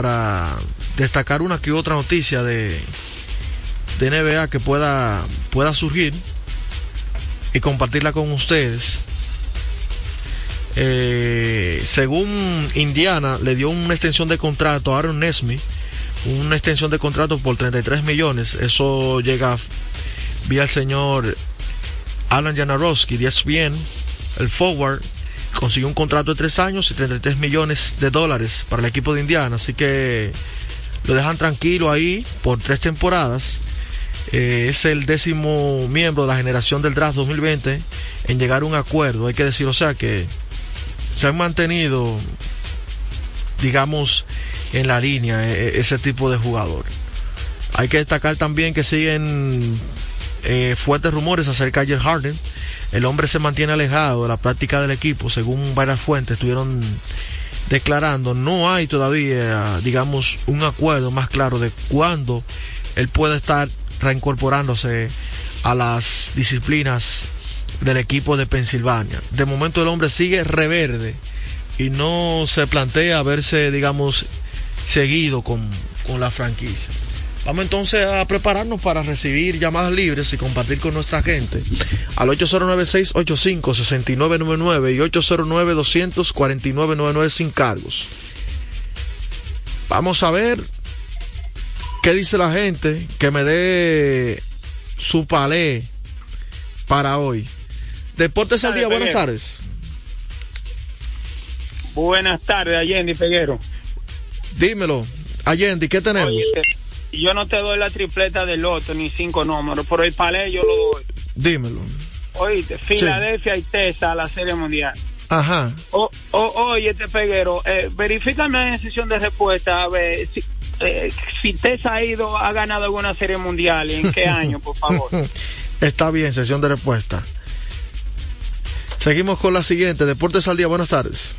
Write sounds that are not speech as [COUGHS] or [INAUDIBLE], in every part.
para destacar una que otra noticia de, de NBA que pueda, pueda surgir y compartirla con ustedes. Eh, según Indiana, le dio una extensión de contrato a Aaron Nesmith, una extensión de contrato por 33 millones. Eso llega vía el señor Alan Janarowski, 10 bien, el forward, consiguió un contrato de 3 años y 33 millones de dólares para el equipo de Indiana. Así que lo dejan tranquilo ahí por tres temporadas. Eh, es el décimo miembro de la generación del draft 2020 en llegar a un acuerdo. Hay que decir, o sea, que se han mantenido, digamos, en la línea e, e, ese tipo de jugador. Hay que destacar también que siguen eh, fuertes rumores acerca de Harden. El hombre se mantiene alejado de la práctica del equipo, según varias fuentes estuvieron declarando. No hay todavía, digamos, un acuerdo más claro de cuándo él puede estar reincorporándose a las disciplinas del equipo de Pensilvania. De momento el hombre sigue reverde y no se plantea verse, digamos, seguido con, con la franquicia. Vamos entonces a prepararnos para recibir llamadas libres y compartir con nuestra gente al 809-685-6999 y 809-249-99 sin cargos. Vamos a ver qué dice la gente que me dé su palé para hoy. Deportes al día, buenas tardes. Buenas tardes, Allende Peguero. Dímelo, Allende, ¿qué tenemos? Oye, yo no te doy la tripleta del loto ni cinco números, pero el palé yo lo doy. Dímelo. Oíste, Filadelfia y Tesa a la Serie Mundial. Ajá. O, o, oye, este peguero, eh, verifícame en sesión de respuesta a ver si, eh, si Tesa ha ido, ha ganado alguna Serie Mundial y en qué [LAUGHS] año, por favor. [LAUGHS] Está bien, sesión de respuesta. Seguimos con la siguiente. Deportes al día, buenas tardes.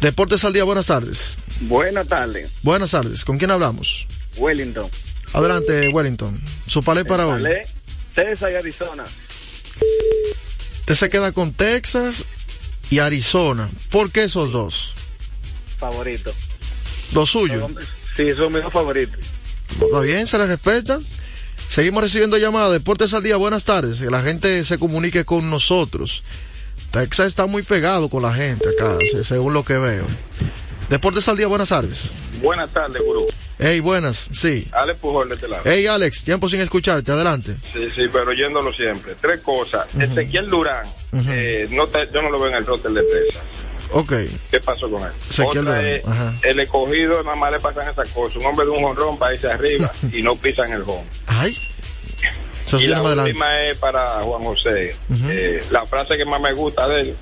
Deportes al día, buenas tardes. Buenas tardes. Buenas tardes. ¿Con quién hablamos? Wellington. Adelante, Wellington. Su palé para hoy. Palé, Texas y Arizona. Usted se queda con Texas y Arizona. ¿Por qué esos dos? Favorito. ¿Los suyos? Sí, son mis favoritos. Está bien, se les respeta. Seguimos recibiendo llamadas. Deportes al día, buenas tardes. Que la gente se comunique con nosotros. Texas está muy pegado con la gente acá, según lo que veo. Deportes al día, buenas tardes. Buenas tardes, gurú. Hey, buenas, sí. Alex Pujol de este lado. Hey, Alex, tiempo sin escucharte, adelante. Sí, sí, pero oyéndolo siempre. Tres cosas. Ezequiel Durán, eh, no te- yo no lo veo en el roster de Texas. Ok. ¿Qué pasó con él? Ezequiel Otra Durán, es, el escogido nada más le pasan esas cosas. Un hombre de un jonrón para irse arriba [LAUGHS] y no pisan el home. Ay. Eso y la adelante. última es para Juan José. Eh, la frase que más me gusta de él,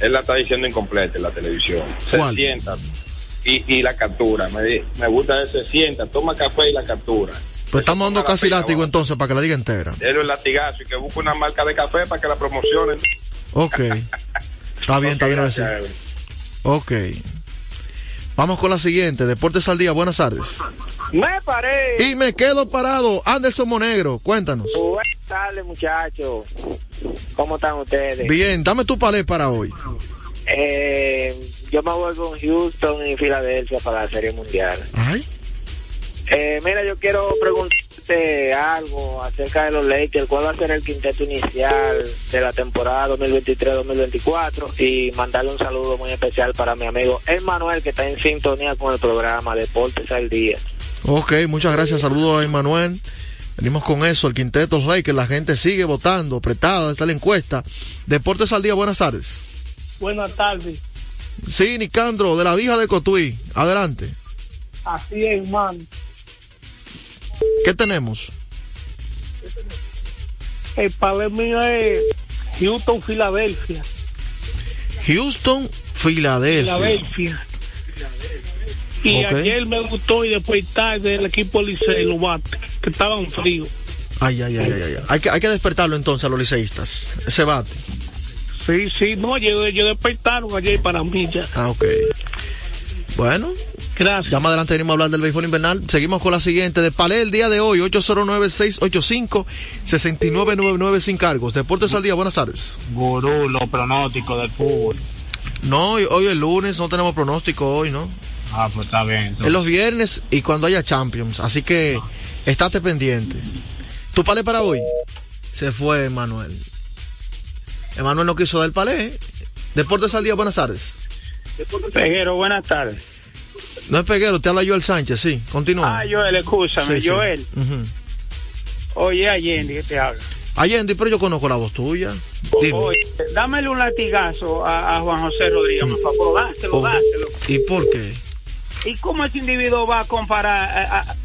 él la está diciendo incompleta en la televisión. Se ¿Cuál? sienta y, y la captura. Me, di- me gusta él se sienta, toma café y la captura. Pues estamos dando casi látigo entonces para que la diga entera. Él el latigazo y que busque una marca de café para que la promocionen. Ok. Está bien, está bien. Gracias. Ok. Vamos con la siguiente. Deportes al día, buenas tardes. Me paré. Y me quedo parado. Anderson Monegro, cuéntanos. Buenas tardes, muchachos. ¿Cómo están ustedes? Bien, dame tu palé para hoy. Eh, yo me voy con Houston y Filadelfia para la Serie Mundial. Ay. Eh, mira, yo quiero preguntarte algo acerca de los Lakers. ¿Cuál va a ser el quinteto inicial de la temporada 2023-2024? Y mandarle un saludo muy especial para mi amigo Emmanuel, que está en sintonía con el programa Deportes al Día. Ok, muchas gracias. Saludos a Emanuel. Venimos con eso, el quinteto Rey, que la gente sigue votando, apretada, está la encuesta. Deportes al día, buenas tardes. Buenas tardes. Sí, Nicandro, de la vieja de Cotuí. Adelante. Así es, hermano. ¿Qué tenemos? El palé mío es Houston, Filadelfia. Houston, Filadelfia. Filadelfia. Y Ok. ayer me gustó y después tarde el equipo Licey, los bates, que estaban fríos. Ay, ay, ay, ay, ay. Hay que, hay que despertarlo entonces a los liceístas. Ese bate. Sí, sí, no, yo, yo despertaron ayer para mí ya. Ah, ok. Bueno, Gracias. ya más adelante venimos a hablar del béisbol invernal. Seguimos con la siguiente. De Palé el día de hoy, 809-685-6999 sin cargos. Deportes al día, buenas tardes. Gurú, los pronósticos del fútbol. No, hoy, hoy es lunes, no tenemos pronóstico hoy, ¿no? Ah, pues está bien. Es los viernes y cuando haya Champions. Así que estate pendiente. ¿Tu palé para hoy? Se fue Emanuel. Emanuel no quiso dar el palé. Deportes al día, buenas tardes. Peguero, buenas tardes. No es Peguero, te habla Joel Sánchez, sí. Continúa. Ah, Joel, escúchame, Sí, sí. Joel. Oye, Allende, ¿qué te habla? Allende, pero yo conozco la voz tuya. Dime. Oye, dámele un latigazo a, a Juan José Rodríguez, por favor, dáselo, Oh. dáselo. ¿Y por qué? ¿Y cómo ese individuo va a comparar? A,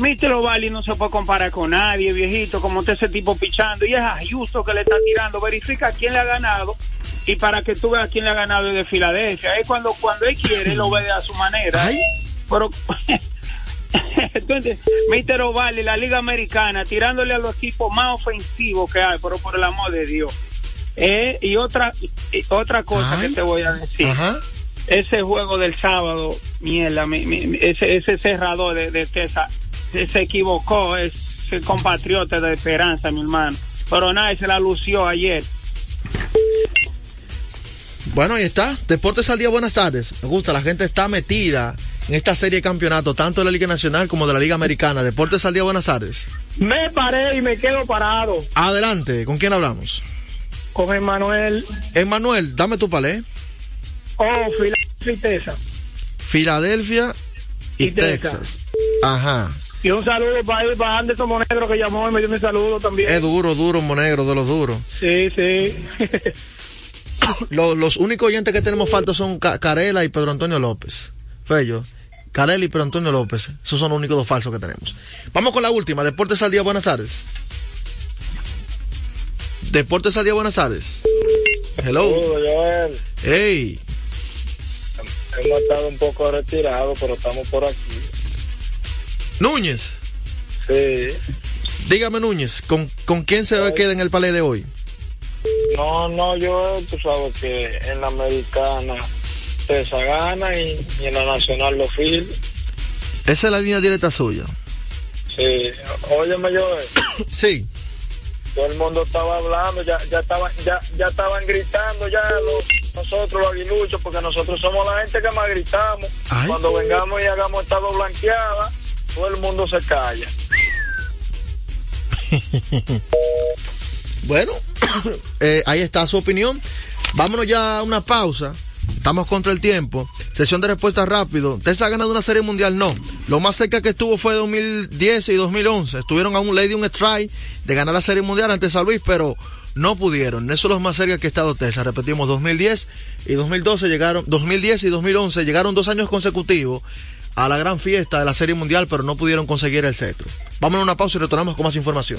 Mister Ovalli no se puede comparar con nadie, viejito, como está ese tipo pichando. Y es a que le está tirando. Verifica quién le ha ganado. Y para que tú veas quién le ha ganado de Filadelfia. Es cuando, cuando él quiere, él lo ve a su manera. Ay. Pero. [LAUGHS] Entonces, Mister Ovalli, la Liga Americana, tirándole a los equipos más ofensivos que hay, pero por el amor de Dios. Eh, y otra y otra cosa Ay. que te voy a decir Ajá. Ese juego del sábado, mierda, mi- mi- mi- ese, ese cerrador de, de Tesa se, se equivocó, es ese compatriota de Esperanza, mi hermano. Pero nadie se la lució ayer. Bueno, ahí está. Deportes al día, buenas tardes. Me gusta, la gente está metida en esta serie de campeonatos, tanto de la Liga Nacional como de la Liga Americana. Deportes al día, buenas tardes. Me paré y me quedo parado Adelante, ¿con quién hablamos? con Emanuel Emanuel, dame tu palé. Oh. Filadelfia y, Y Texas. Texas. Ajá. Y un saludo para para Anderson Monegro que llamó y me dio mi saludo también. Es duro, duro, monegro, de los duros. Sí, sí. Los, los únicos oyentes que tenemos falta son Ca- Carela y Pedro Antonio López. Fello. Carela y Pedro Antonio López. Esos son los únicos dos falsos que tenemos. Vamos con la última. Deportes al día, buenas tardes. Deportes al día, buenas tardes. Hello. Joel. Hey. Hemos estado un poco retirados, pero estamos por aquí. Núñez. Sí. Dígame, Núñez, ¿con, con quién se va a quedar en el palé de hoy? No, no, yo, tú sabes que en la americana Tesa gana y, y en la nacional lo fil. Esa es la línea directa suya. Sí. Óyeme, Joel. [COUGHS] Sí. Todo el mundo estaba hablando, ya, ya estaban, ya, ya estaban gritando ya los, nosotros los aguiluchos, porque nosotros somos la gente que más gritamos. Ay. Cuando vengamos y hagamos estado blanqueada, todo el mundo se calla. [LAUGHS] Bueno, [COUGHS] eh, ahí está su opinión. Vámonos ya a una pausa. Estamos contra el tiempo. Sesión de respuesta rápido. ¿Texas ha ganado una serie mundial? No. Lo más cerca que estuvo fue 2010 y 2011. Estuvieron a un lady un strike de ganar la serie mundial ante San Luis, pero no pudieron. Eso es lo más cerca que ha estado Texas. Repetimos, 2010 y 2012 llegaron, 2010 y 2011 llegaron dos años consecutivos a la gran fiesta de la serie mundial, pero no pudieron conseguir el cetro. Vámonos a una pausa y retornamos con más información.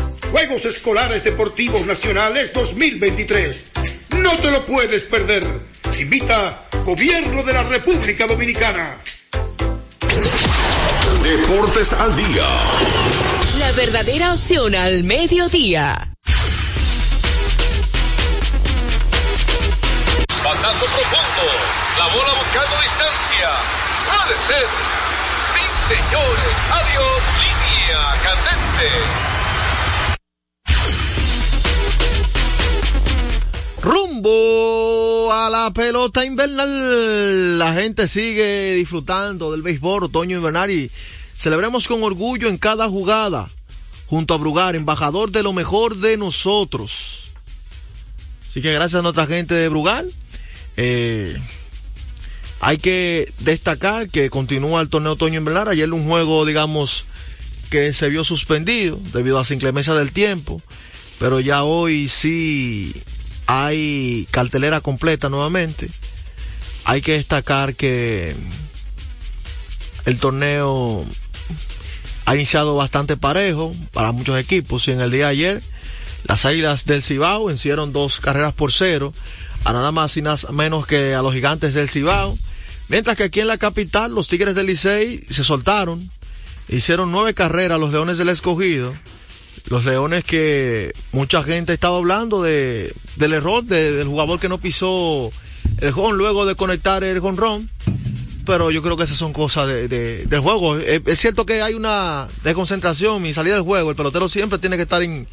Juegos Escolares Deportivos Nacionales 2023. No te lo puedes perder. Invita Gobierno de la República Dominicana. Deportes al día. La verdadera opción al mediodía. Batazo profundo. La bola buscando distancia. Puede ser. Sí, señores. Adiós. Línea candente. Rumbo a la pelota invernal. La gente sigue disfrutando del béisbol otoño invernal y celebremos con orgullo en cada jugada. Junto a Brugar, embajador de lo mejor de nosotros. Así que gracias a nuestra gente de Brugal. Eh, hay que destacar que continúa el torneo otoño invernal. Ayer un juego, digamos, que se vio suspendido debido a la inclemencia del tiempo. Pero ya hoy sí hay cartelera completa nuevamente. Hay que destacar que el torneo ha iniciado bastante parejo para muchos equipos y en el día de ayer las Águilas del Cibao vencieron dos carreras por cero a nada más y nada menos que a los gigantes del Cibao Mientras que aquí en la capital los Tigres del Licey se soltaron, hicieron nueve carreras los Leones del Escogido. Los Leones que mucha gente estaba hablando de, del error de- del jugador que no pisó el home luego de conectar el ron pero yo creo que esas son cosas de, de- del juego. Es, es cierto que hay una desconcentración y salida del juego. El pelotero siempre tiene que estar, en,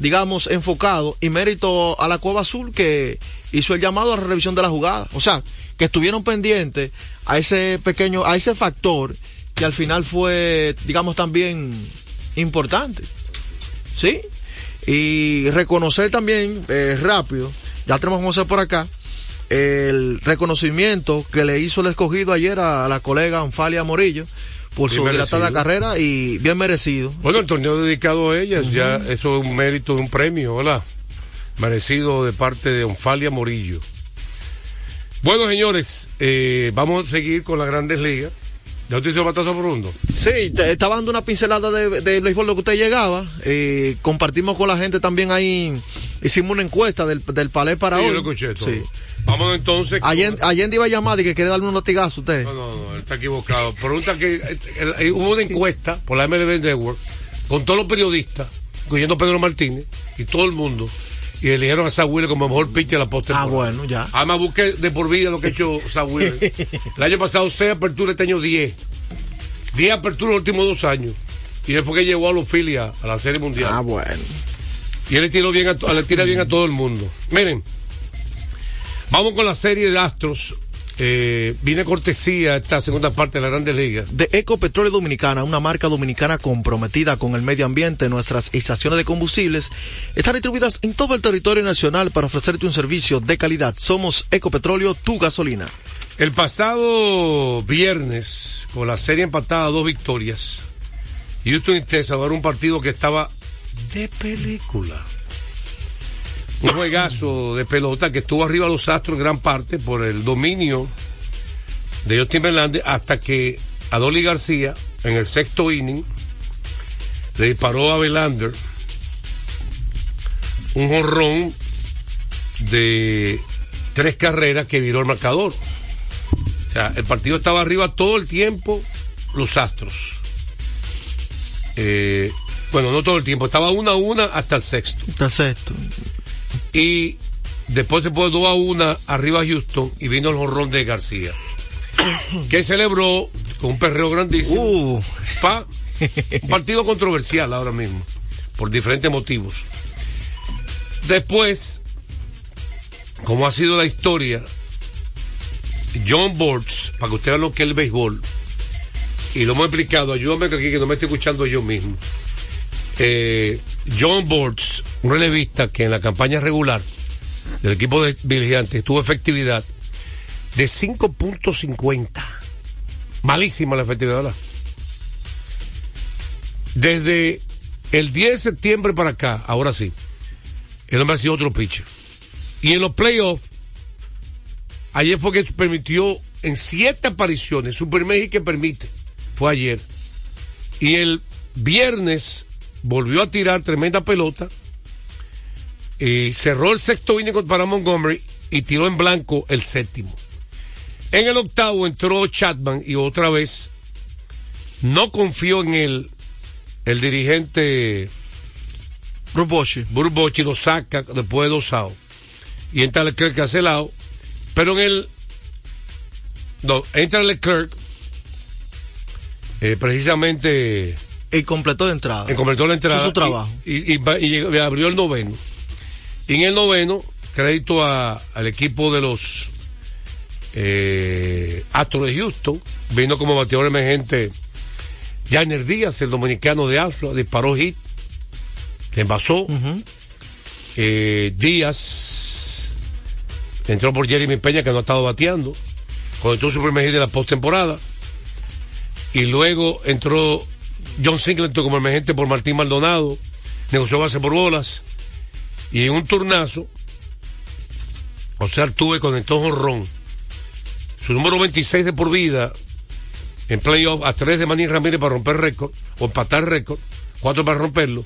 digamos, enfocado. Y mérito a la Cueva Azul que hizo el llamado a la revisión de la jugada. O sea, que estuvieron pendientes a ese pequeño, a ese factor que al final fue, digamos, también importante. ¿Sí? Y reconocer también, eh, rápido, ya tenemos José por acá, el reconocimiento que le hizo el escogido ayer a la colega Anfalia Morillo por Bien su dilatada carrera y bien merecido. Bueno, el torneo dedicado a ellas, ya eso es un mérito de un premio, ¿verdad? Merecido de parte de Onfalia Morillo. Bueno, señores, eh, vamos a seguir con las grandes ligas. ¿Ya usted hizo batazo profundo? Sí, te- estaba dando una pincelada de, de béisbol lo que usted llegaba. eh, compartimos con la gente también ahí, hicimos una encuesta del, del palé para Sí, yo hoy. lo escuché todo. Sí. Vámonos entonces. Allende, Allende iba a llamar y que quiere darle un notigazo a usted. No, no, no, él está equivocado. Pregunta que eh, eh, hubo una encuesta por la MLB Network con todos los periodistas, incluyendo Pedro Martínez y todo el mundo, y eligieron a Wheeler como mejor pitcher de la postemporada. Ah, bueno, ya. Además, busqué de por vida lo que ha hecho Wheeler. el año pasado 6 aperturas, este año 10. 10 aperturas los últimos dos años. Y él fue que llevó a los Phillies a, la Serie Mundial. Ah, bueno. Y él le, tiró bien a, le tira bien a todo el mundo. Miren, vamos con la serie de Astros. Eh, viene cortesía esta segunda parte de la Grandes Ligas. De Ecopetróleo Dominicana, una marca dominicana comprometida con el medio ambiente, nuestras estaciones de combustibles están distribuidas en todo el territorio nacional para ofrecerte un servicio de calidad. Somos Ecopetróleo, tu gasolina. El pasado viernes, con la serie empatada a dos victorias, Houston y Texas un partido que estaba de película. Un juegazo de pelota que estuvo arriba los Astros en gran parte por el dominio de Justin Verlander hasta que Adoli García, en el sexto inning, le disparó a Verlander un jorrón de tres carreras que viró el marcador. O sea, el partido estaba arriba todo el tiempo, los Astros. Eh, bueno, no todo el tiempo, estaba una a una hasta el sexto. Está sexto. Y después se puso dos a una arriba Houston y vino el jorrón de García. [COUGHS] que celebró con un perreo grandísimo. Uh, Pa, un partido controversial ahora mismo, por diferentes motivos. Después, como ha sido la historia, John Bortz, para que usted vea lo que es el béisbol, y lo hemos explicado, ayúdame aquí que no me estoy escuchando yo mismo. Eh, John Bortz, un relevista que en la campaña regular del equipo de Vigilantes tuvo efectividad de 5.50. Malísima la efectividad. Desde el 10 de septiembre para acá, ahora sí, el hombre ha sido otro pitcher. Y en los playoffs, ayer fue que permitió en siete apariciones, su primer que permite, fue ayer. Y el viernes volvió a tirar tremenda pelota, y cerró el sexto inning para Montgomery y tiró en blanco el séptimo. En el octavo entró Chapman y otra vez no confió en él el dirigente Ruboshi. Burbochi lo saca después de dos outs. Y entra Leclerc cancelado. Pero en el. No, entra Leclerc. eh, precisamente Y completó de entrada. en completó la entrada. Hizo su trabajo. Y, y- y y y abrió el noveno. Y en el noveno, crédito a- al equipo de los eh, Astros de Houston. Vino como bateador emergente Jainer Díaz, el dominicano de Astros, disparó hit. Se envasó. Eh, Díaz entró por Jeremy Peña, que no ha estado bateando. Conectó su primer hit de la postemporada. Y luego entró John Singleton como emergente por Martín Maldonado. Negoció base por bolas. Y en un turnazo, o sea, tuve conectó jonrón. Su número 26 de por vida en playoff a tres de Manny Ramírez para romper récord, o empatar récord, cuatro para romperlo.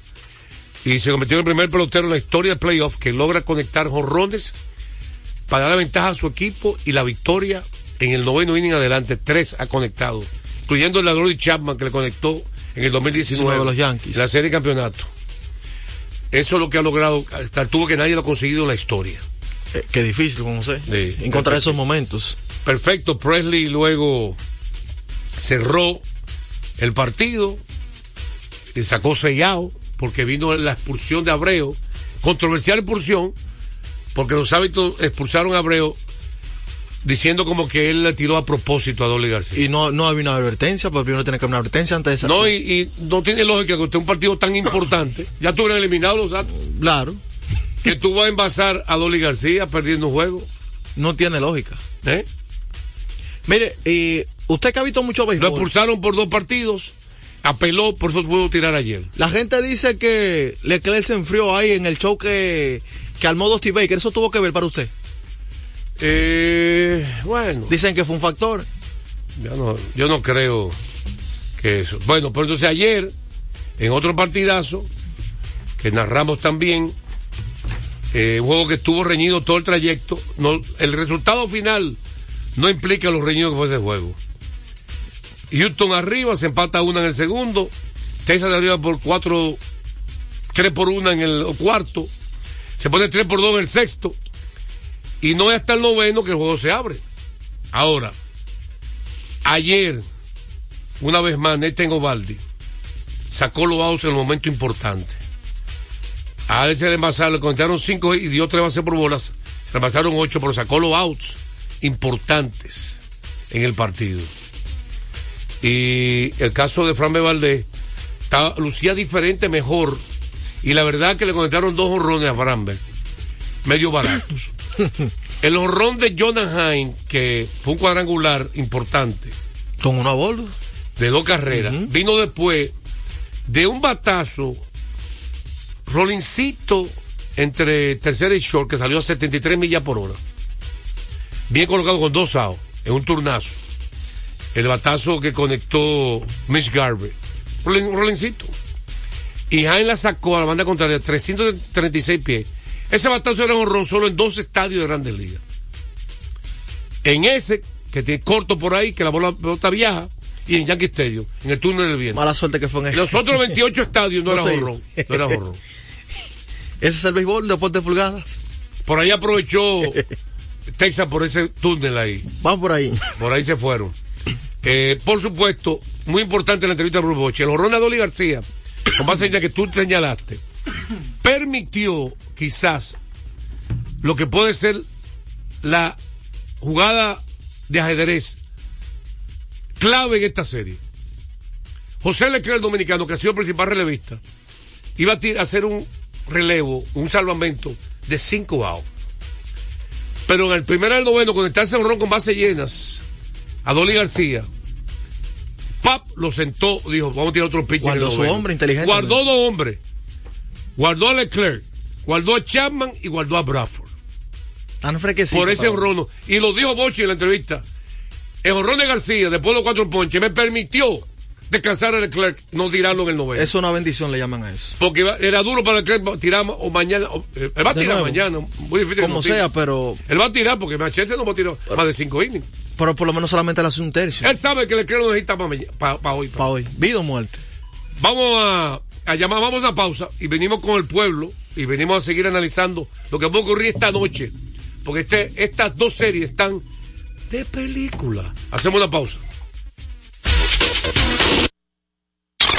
Y se convirtió en el primer pelotero en la historia del playoff que logra conectar jonrones para dar la ventaja a su equipo y la victoria en el noveno inning adelante, tres ha conectado, incluyendo el ladrón de Chapman que le conectó en el 2019 de los Yankees. en la serie de campeonato. Eso es lo que ha logrado, hasta tuvo que nadie lo ha conseguido en la historia. Eh, qué difícil, como sé, Sí. encontrar esos momentos. Perfecto, Presley luego cerró el partido y sacó sellado porque vino la expulsión de Abreu, controversial expulsión, porque los hábitos expulsaron a Abreu diciendo como que él le tiró a propósito a Dolly García. Y no, no había una advertencia, porque primero tiene que haber una advertencia antes de esa. No, y, y no tiene lógica que usted un partido tan importante, ya tuvieron eliminado los datos, Claro, que tú vas a envasar a Dolly García perdiendo un juego. no tiene lógica. ¿eh? Mire, y usted que ha visto mucho Lo béisbol, expulsaron por dos partidos, apeló, por eso pudo tirar ayer. la gente dice que Leclerc se enfrió ahí en el show que, que armó Dusty Baker. ¿Eso tuvo que ver para usted? Eh, bueno. Dicen que fue un factor. Yo no, yo no creo que eso. Bueno, pero entonces ayer, en otro partidazo, que narramos también, eh, un juego que estuvo reñido todo el trayecto, no, el resultado final no implica lo reñido que fue ese juego. Houston arriba, se empata una en el segundo, Texas arriba por cuatro, tres por una en el cuarto, se pone tres por dos en el sexto, y no es hasta el noveno que el juego se abre. Ahora, Ayer, una vez más, Nathan Ovaldi sacó los outs en el momento importante. A se le envasaron, le contaron cinco y dio tres bases por bolas. Se le envasaron ocho, pero sacó los outs importantes en el partido. Y el caso de Fran Valdés lucía diferente, mejor. Y la verdad que le conectaron dos honrones a Framber, medio baratos. [LAUGHS] El honrón de Jonathan Hine, que fue un cuadrangular importante, Con una bola. de dos carreras, vino después de un batazo, Rolincito entre tercera y short, que salió a 73 millas por hora. Bien colocado con dos outs, en un turnazo. El batazo que conectó Mitch Garvey. Rolin- Rolincito. Y Hine la sacó a la banda contraria, 336 pies. Ese batazo era un honrón solo en dos estadios de Grandes Ligas. En ese, que tiene corto por ahí, que la bola pelota viaja, y en Yankee Stadium, en el túnel del viento. Mala suerte que fue en ese. Los otros 28 [LAUGHS] estadios no, No era horror. No era horror. [LAUGHS] Ese es el béisbol, deporte de pulgadas. Por ahí aprovechó [LAUGHS] Texas por ese túnel ahí. Vamos por ahí. Por ahí se fueron. Eh, por supuesto, muy importante la entrevista de Bruce Bochy. El horror de Dolly García, con base la que tú señalaste, permitió quizás lo que puede ser la jugada de ajedrez clave en esta serie. José Leclerc, el dominicano, que ha sido el principal relevista, iba a hacer un relevo, un salvamento de cinco outs. Pero en el primero del noveno, conectarse a un ron con bases llenas a Dolly García, Pap lo sentó, dijo, vamos a tirar otro pitch. en el Guardó su hombre inteligente. Guardó dos hombres. Guardó a Leclerc, guardó a Chapman y guardó a Bradford. Tan fresquecito. por ese honrón. Y lo dijo Bochi en la entrevista. El honrón de García, después de los cuatro ponches, me permitió descansar a Leclerc, no tirarlo en el noveno. Es una bendición, le llaman a eso. Porque era duro para Leclerc tirar o mañana. o- eh, él va a tirar nuevo. mañana. Muy difícil. Como no sea, pero, Él va a tirar porque Machete no va a tirar más de cinco innings. pero por lo menos solamente le hace un tercio. Él sabe que Leclerc lo necesita para hoy. pa- Para hoy. Vida o muerte. Vamos a, a llamar, vamos a pausa y venimos con el pueblo y venimos a seguir analizando lo que va a ocurrir esta noche. Porque este, estas dos series están de película. Hacemos una pausa.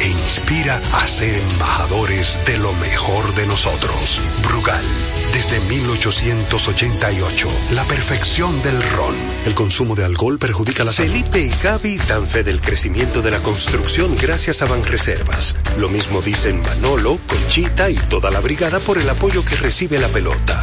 e inspira a ser embajadores de lo mejor de nosotros. Brugal, desde 1888, la perfección del ron. El consumo de alcohol perjudica la salud. Felipe y Gaby dan fe del crecimiento de la construcción gracias a Banreservas. Lo mismo dicen Manolo, Conchita y toda la brigada por el apoyo que recibe la pelota.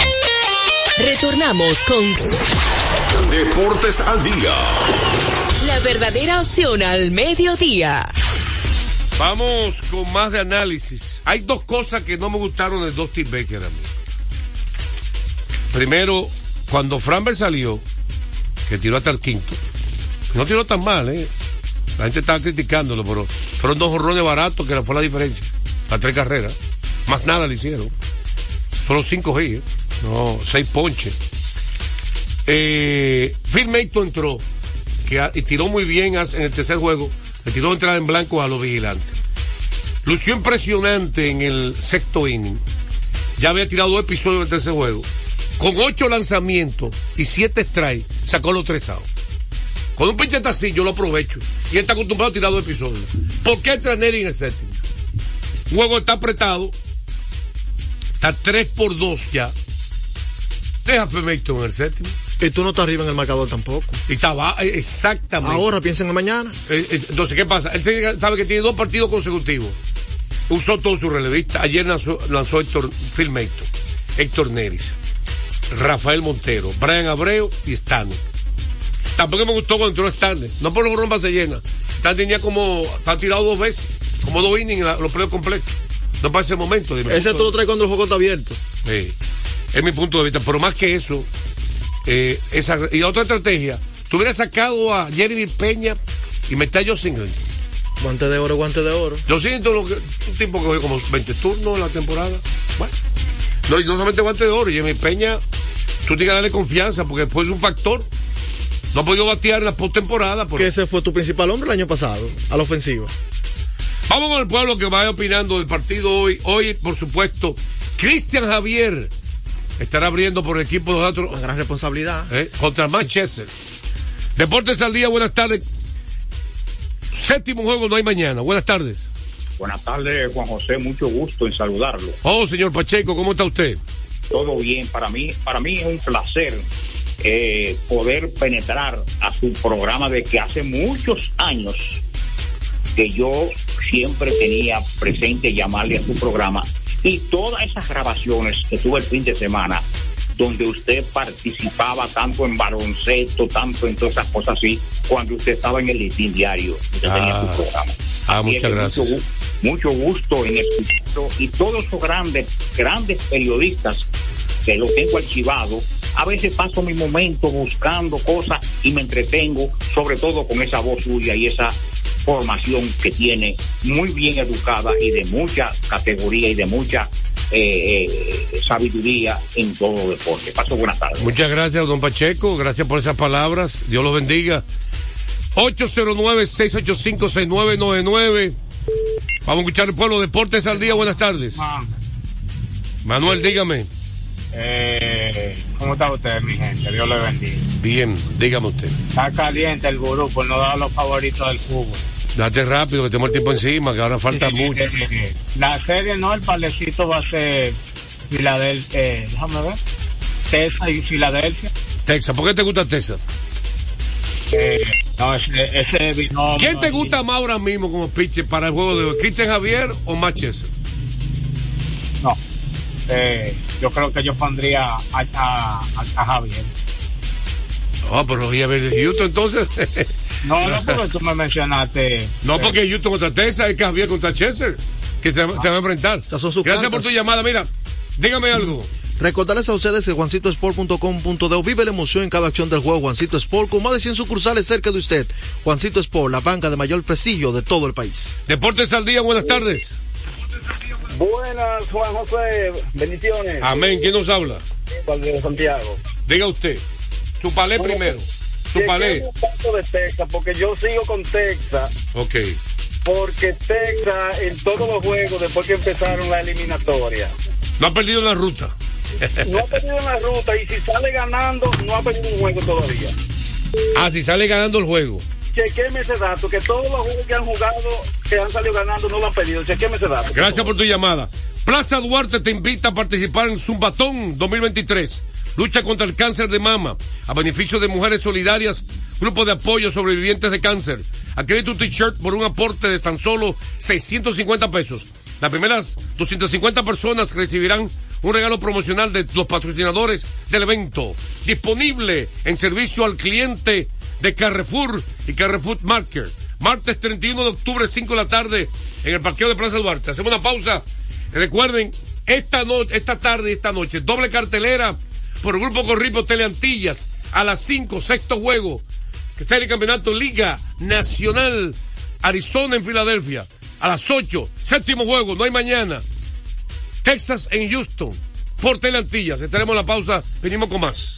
Retornamos con Deportes al día. la verdadera opción al mediodía. Vamos con más de análisis. Hay dos cosas que no me gustaron de Dusty Baker a mí. Primero, cuando Framber salió, que tiró hasta el quinto, no tiró tan mal, ¿eh? La gente estaba criticándolo, pero fueron dos jorrones baratos que fue la diferencia. Las tres carreras. Más nada le hicieron. Fueron cinco G, ¿eh? No, seis ponches. Eh, Phil Mayton entró que, y tiró muy bien en el tercer juego. Le tiró entrada en blanco a los vigilantes. Lució impresionante en el sexto inning. Ya había tirado dos episodios del tercer juego. Con ocho lanzamientos y siete strikes, sacó los tres outs. Cuando un pinche está así, yo lo aprovecho. Y él está acostumbrado a tirar dos episodios. ¿Por qué traer en el séptimo? Un juego está apretado. Está 3 por 2 ya. Deja a Femeito en el séptimo. Y tú no estás arriba en el marcador tampoco. Y estaba eh, exactamente. Ahora piensa en el mañana. Eh, eh, entonces, ¿qué pasa? Él sabe que tiene dos partidos consecutivos. Usó todo su relevista. Ayer lanzó, lanzó Héctor Phil Mayton, Héctor Neris, Rafael Montero, Brian Abreu y Stanley. Tampoco me gustó cuando entró Stanley. No por los rombas se llena. Stanley tenía como, está tirado dos veces, como dos innings en la- los playoffs completos. No para ese momento. dime. Ese tú lo traes cuando el juego está abierto. Sí. Es mi punto de vista. Pero más que eso, eh, esa, y otra estrategia, tú hubieras sacado a Jeremy Peña y meter a Joe Singleton. Guante de oro, guante de oro. Yo siento lo que, un tipo que juega como 20 turnos en la temporada. Bueno, no, y no solamente guante de oro, Jeremy Peña, tú tienes que darle confianza porque después es un factor. No ha podido batear en la postemporada. por- Que ese fue tu principal hombre el año pasado, a la ofensiva. Vamos con el pueblo que vaya opinando del partido hoy. Hoy, por supuesto, Cristian Javier estará abriendo por el equipo de Una nosotros gran responsabilidad. eh, contra Manchester. Deportes al día, buenas tardes. Séptimo juego no hay mañana. Buenas tardes. Buenas tardes, Juan José, mucho gusto en saludarlo. Oh, señor Pacheco, ¿cómo está usted? Todo bien, para mí, para mí es un placer eh, poder penetrar a su programa de que hace muchos años que yo siempre tenía presente llamarle a su programa y todas esas grabaciones que tuve el fin de semana donde usted participaba tanto en baloncesto, tanto en todas esas cosas así, cuando usted estaba en el listín diario, usted tenía Ah. su programa. Ah, muchas gracias. Mucho, mucho gusto en escucharlo y todos esos grandes, grandes periodistas que lo tengo archivado, a veces paso mi momento buscando cosas y me entretengo, sobre todo con esa voz suya y esa formación que tiene muy bien educada y de mucha categoría y de mucha eh, eh, sabiduría en todo deporte. Paso buenas tardes. Muchas gracias, don Pacheco. Gracias por esas palabras. Dios los bendiga. 809-685-6999. Vamos a escuchar el pueblo Deportes al día. Buenas tardes. Manuel, dígame. Eh, ¿Cómo está usted, mi gente? Dios le bendiga. Bien, dígame usted. Está caliente el gurú por no dar los favoritos del fútbol. Date rápido, que tenemos el tiempo encima, que ahora falta mucho. eh, la serie, no, el palecito va a ser Filadelfia, eh, déjame ver, Texas y Filadelfia. Texas, ¿por qué te gusta Texas? Eh, no, ese, ese binomio ¿Quién te gusta más ahora mismo como pitcher para el juego de hoy? ¿Cristian Javier o Manchester? No, eh, yo creo que yo pondría a, a, a- Javier. Ah, pero voy a ver de Houston entonces. [LAUGHS] No, no, porque tú me mencionaste. No, porque Houston contra Texas es que Javier contra Chester, que se, se va a enfrentar. Esas son sus Gracias por tu llamada. Mira, dígame algo. Recordarles a ustedes que juancitosport.com.de vive la emoción en cada acción del juego Juancito Sport con más de 100 sucursales cerca de usted. Juancito Sport, la banca de mayor prestigio de todo el país. Deportes al día, buenas tardes. Buenas, Juan José. Bendiciones. Amén. ¿Quién nos habla? De Santiago. Diga usted. Su palé primero. Su palé. un tanto de Texas, porque yo sigo con Texas, Ok. porque Texas en todos los juegos, después que empezaron la eliminatoria, No ha perdido la ruta. no ha perdido la ruta y si sale ganando, no ha perdido un juego todavía. Ah, si sale ganando el juego. Chequeme ese dato, que todos los juegos que han jugado, que han salido ganando, no lo han perdido. Chequeme ese dato. Gracias por tu llamada. Plaza Duarte te invita a participar en Zumbatón 2023. Lucha contra el cáncer de mama a beneficio de mujeres solidarias, grupo de apoyo sobrevivientes de cáncer. Adquiere tu t-shirt por un aporte de tan solo 650 pesos. Las primeras 250 personas recibirán un regalo promocional de los patrocinadores del evento. Disponible en servicio al cliente de Carrefour y Carrefour Market. Martes 31 de octubre, 5 de la tarde, en el parqueo de Plaza Duarte. Hacemos una pausa. Recuerden, esta, esta tarde y esta noche, doble cartelera por el Grupo Corripo Teleantillas a las 5, sexto juego, que está en el campeonato Liga Nacional Arizona en Filadelfia. A las 8, séptimo juego, no hay mañana. Texas en Houston, por Teleantillas. Estaremos en la pausa, venimos con más.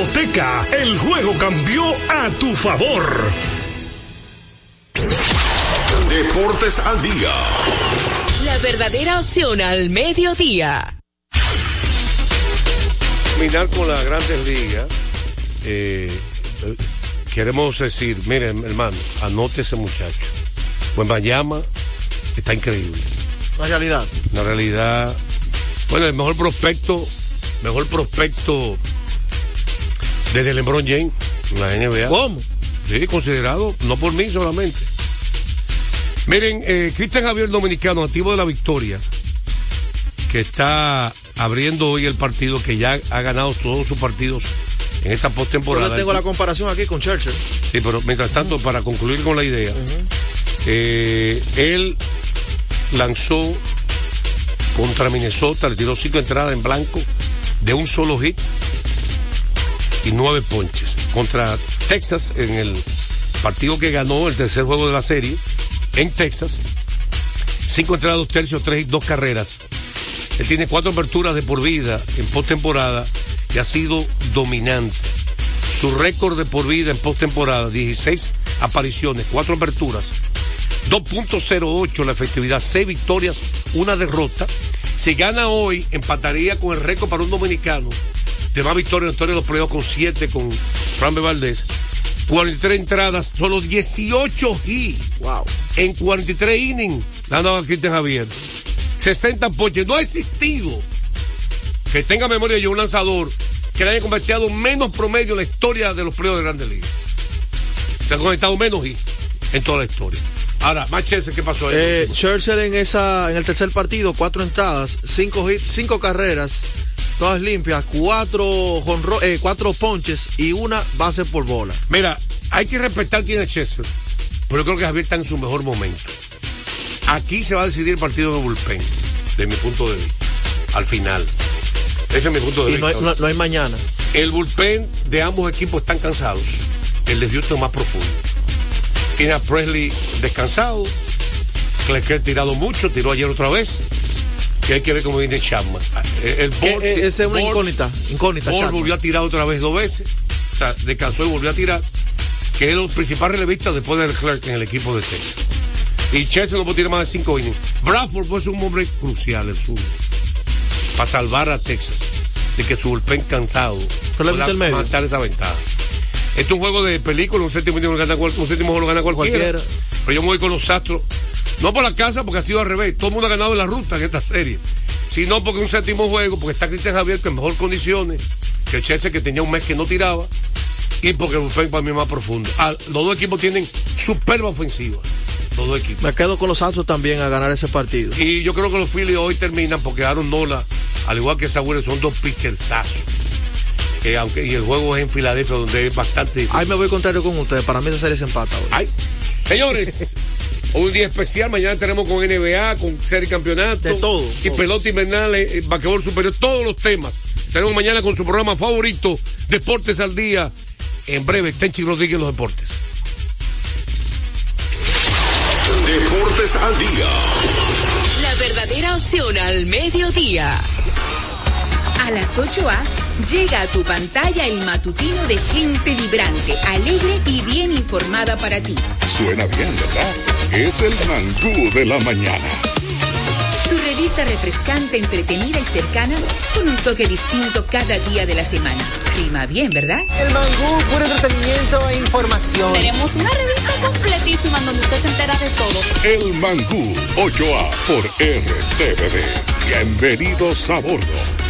Loteca, el juego cambió a tu favor. Deportes al día. La verdadera opción al mediodía. Terminar con las grandes ligas. eh, eh, queremos decir, miren, hermano, anote ese muchacho. Pues Mayama está increíble. La realidad. La realidad. Bueno, el mejor prospecto, mejor prospecto desde LeBron James la NBA. ¿Cómo? Sí, considerado, no por mí solamente. Miren, eh, Cristian Javier Dominicano, activo de la victoria, que está abriendo hoy el partido, que ya ha ganado todos sus partidos en esta Yo postemporada. le tengo la comparación aquí con Churchill. Sí, pero mientras tanto, para concluir con la idea, eh, él lanzó contra Minnesota, le tiró cinco entradas en blanco de un solo hit y nueve ponches. Contra Texas, en el partido que ganó el tercer juego de la serie, en Texas, cinco entradas, dos tercios, tres hits, dos carreras. Él tiene cuatro aperturas de por vida en postemporada y ha sido dominante. Su récord de por vida en postemporada, 16 apariciones, cuatro aperturas, 2.08 la efectividad, 6 victorias, una derrota. Si gana hoy, empataría con el récord para un dominicano de más victorias en la historia de los playoffs con 7 con Fran B. Valdés. 43 entradas, solo 18 hits. Wow. En 43 innings, le han dado a Cristian Javier. 60 ponches. No ha existido que tenga memoria yo un lanzador que le haya convertido menos promedio en la historia de los playoffs de Grandes Ligas. Se ha conectado menos hits en toda la historia. Ahora, Machese, ¿qué pasó ahí? Eh, Churchill en esa, en el tercer partido, cuatro entradas, cinco hits, cinco carreras, todas limpias, cuatro jonro- eh, cuatro ponches y una base por bola. Mira, hay que respetar quién es Chester, pero creo que Javier está en su mejor momento. Aquí se va a decidir el partido de bullpen, de mi punto de vista, al final. Ese es mi punto de Y no vista. hay, no- no hay mañana. El bullpen de ambos equipos están cansados. El de Houston más profundo. Tiene a Presley descansado. Clecker tirado mucho, tiró ayer otra vez. Que hay que ver cómo viene Chapman. El, el Que, Bolt- eh, esa es una incógnita, incógnita, volvió a tirar otra vez dos veces. O sea, descansó y volvió a tirar. Que es el principal relevista después de Leclerc en el equipo de Texas. Y Chester no puede tirar más de cinco innings. Bradford ser un hombre crucial, el sur. Para salvar a Texas. De que su bullpen cansado pueda el matar esa ventaja. Esto es un juego de película, un séptimo juego lo gana. Cualquiera. Pero yo me voy con los astros. No por la casa, porque ha sido al revés. Todo el mundo ha ganado en la ruta en esta serie. Sino porque un séptimo juego, porque está Cristian Javier que en mejor condiciones que el Chelsea que tenía un mes que no tiraba. Y porque el bullpen para mí es más profundo. Ah, los dos equipos tienen superba ofensiva. Los dos equipos. Me quedo con los Astros también a ganar ese partido. Y yo creo que los Phillies hoy terminan porque Aaron Nola, al igual que Saúl, son dos pitchersazos. Que aunque, y el juego es en Filadelfia, donde es bastante difícil. Ahí me voy contrario con ustedes. Para mí esa serie se empata hoy. Ay, señores, [LAUGHS] un día especial, mañana tenemos con NBA, con serie campeonato. De todo, Y todo. pelota invernal, eh, basquetbol superior, todos los temas. Tenemos mañana con su programa favorito, Deportes al Día. En breve, Tenchi Rodríguez en los deportes. Deportes al día. La verdadera opción al mediodía. A las 8A llega a tu pantalla el matutino de gente vibrante, alegre y bien informada para ti. Suena bien, ¿verdad? Es el mangú de la mañana. Tu revista refrescante, entretenida y cercana con un toque distinto cada día de la semana. Rima bien, ¿verdad? El mangú, puro entretenimiento e información. Tenemos una revista completísima donde usted se entera de todo. El mangú 8A por RTVD. Bienvenidos a bordo.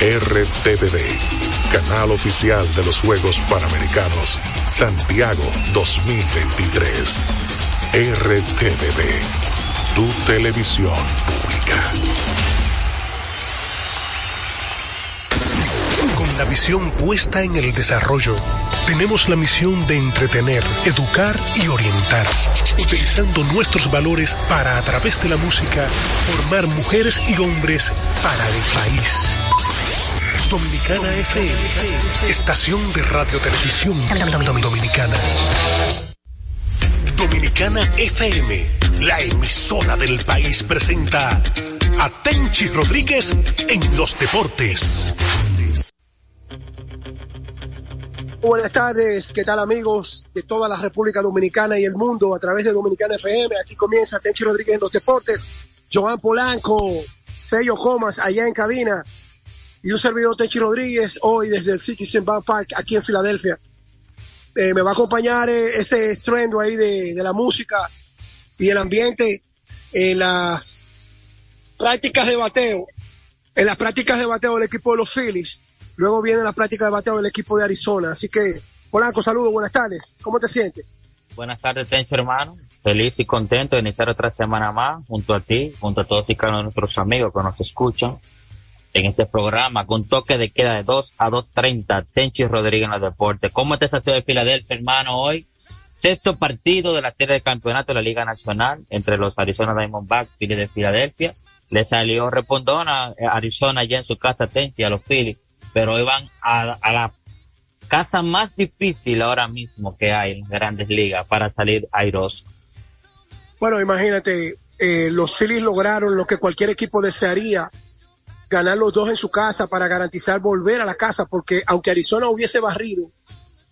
RTVD, canal oficial de los Juegos Panamericanos Santiago 2023. RTVD, tu televisión pública. Con la visión puesta en el desarrollo, tenemos la misión de entretener, educar y orientar, utilizando nuestros valores para, a través de la música, formar mujeres y hombres para el país. Dominicana FM, estación de radio televisión dominicana. Dominicana FM, la emisora del país presenta a Tenchi Rodríguez en los deportes. Buenas tardes, ¿qué tal amigos de toda la República Dominicana y el mundo a través de Dominicana FM? Aquí comienza Tenchi Rodríguez en los deportes, Joan Polanco, Fello Comas allá en cabina y un servidor Tenchi Rodríguez hoy desde el Citizen Bank Park aquí en Filadelfia. Eh, me va a acompañar eh, ese estruendo ahí de, de la música y el ambiente en las prácticas de bateo, en las prácticas de bateo del equipo de los Phillies. Luego viene la práctica de bateo del equipo de Arizona. Así que, Polanco, saludos, buenas tardes. ¿Cómo te sientes? Buenas tardes, Tencho, hermano. Feliz y contento de iniciar otra semana más junto a ti, junto a todos y cada nuestros amigos que nos escuchan en este programa con toque de queda de 2 a 2.30. Tenchi Rodríguez en los deportes. ¿Cómo está esa ciudad de Filadelfia, hermano, hoy? Sexto partido de la serie de campeonato de la Liga Nacional entre los Arizona Diamondbacks y de Filadelfia. Le salió respondona a Arizona allá en su casa Tenchi a los Phillies, pero hoy van a, a la casa más difícil ahora mismo que hay en grandes ligas para salir airoso. Bueno, imagínate, eh, los Phillies lograron lo que cualquier equipo desearía, ganar los dos en su casa para garantizar volver a la casa, porque aunque Arizona hubiese barrido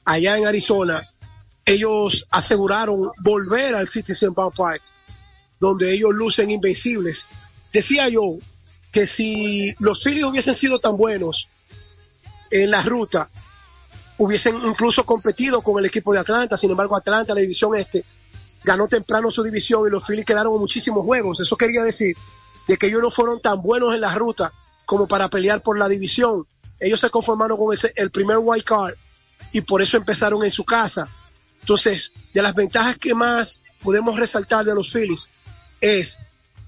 allá en Arizona, ellos aseguraron volver al Citizen Bank Park, donde ellos lucen invencibles. Decía yo que si los Phillies hubiesen sido tan buenos en la ruta, hubiesen incluso competido con el equipo de Atlanta, sin embargo Atlanta, la división este, ganó temprano su división y los Phillies quedaron muchísimos juegos. Eso quería decir de que ellos no fueron tan buenos en la ruta como para pelear por la división. Ellos se conformaron con ese, el primer wild card y por eso empezaron en su casa. Entonces, de las ventajas que más podemos resaltar de los Phillies es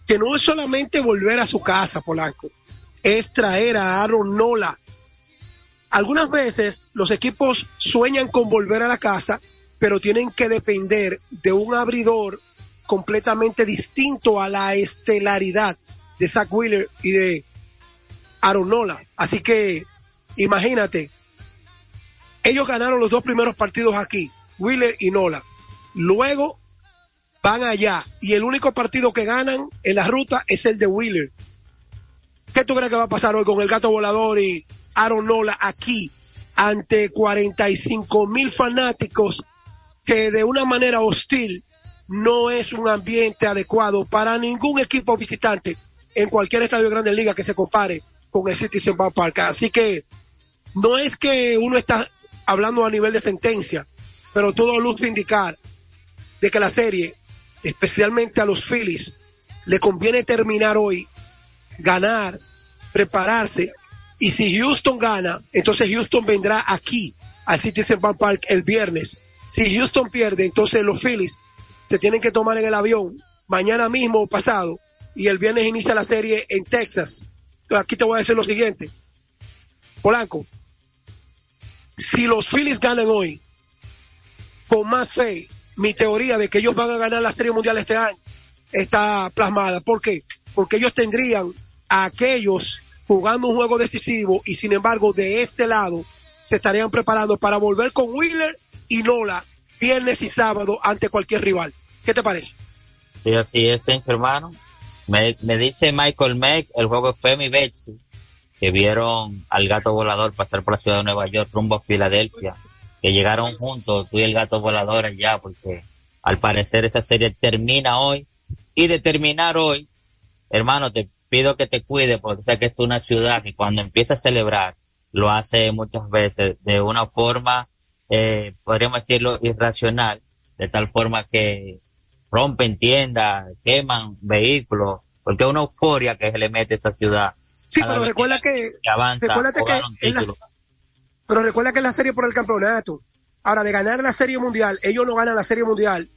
que no es solamente volver a su casa, Polanco, es traer a Aaron Nola. Algunas veces los equipos sueñan con volver a la casa, pero tienen que depender de un abridor completamente distinto a la estelaridad de Zach Wheeler y de Aaron Nola. Así que imagínate, ellos ganaron los dos primeros partidos aquí, Wheeler y Nola. Luego van allá y el único partido que ganan en la ruta es el de Wheeler. ¿Qué tú crees que va a pasar hoy con el gato volador y Aaron Nola aquí ante 45 mil fanáticos que de una manera hostil no es un ambiente adecuado para ningún equipo visitante en cualquier estadio de Grandes Ligas que se compare con el Citizen Bank Park. Así que no es que uno está hablando a nivel de sentencia, pero todo luce indicar de que la serie especialmente a los Phillies, le conviene terminar hoy, ganar, prepararse, y si Houston gana, entonces Houston vendrá aquí al Citizen Bank Park el viernes. Si Houston pierde, entonces los Phillies se tienen que tomar en el avión mañana mismo o pasado y el viernes inicia la serie en Texas. Aquí te voy a decir lo siguiente. Polanco, si los Phillies ganan hoy, con más fe, mi teoría de que ellos van a ganar la serie mundial este año está plasmada. ¿Por qué? Porque ellos tendrían a aquellos jugando un juego decisivo y sin embargo de este lado se estarían preparando para volver con Wheeler y Nola viernes y sábado ante cualquier rival. ¿Qué te parece? Sí, así es, hermano. Me, me dice Michael Meck, el juego Femi y Betsy, que vieron al gato volador pasar por la ciudad de Nueva York rumbo a Filadelfia, que llegaron juntos, tú y el gato volador allá, porque al parecer esa serie termina hoy. Y de terminar hoy, hermano, te pido que te cuide, porque sé que es una ciudad que cuando empieza a celebrar, lo hace muchas veces de una forma, eh, podríamos decirlo, irracional, de tal forma que rompen tiendas, queman vehículos, porque es una euforia que se le mete a esa ciudad. Sí, pero recuerda que, que pero recuerda que es la serie por el campeonato. Ahora, de ganar la serie mundial, ellos no ganan la serie mundial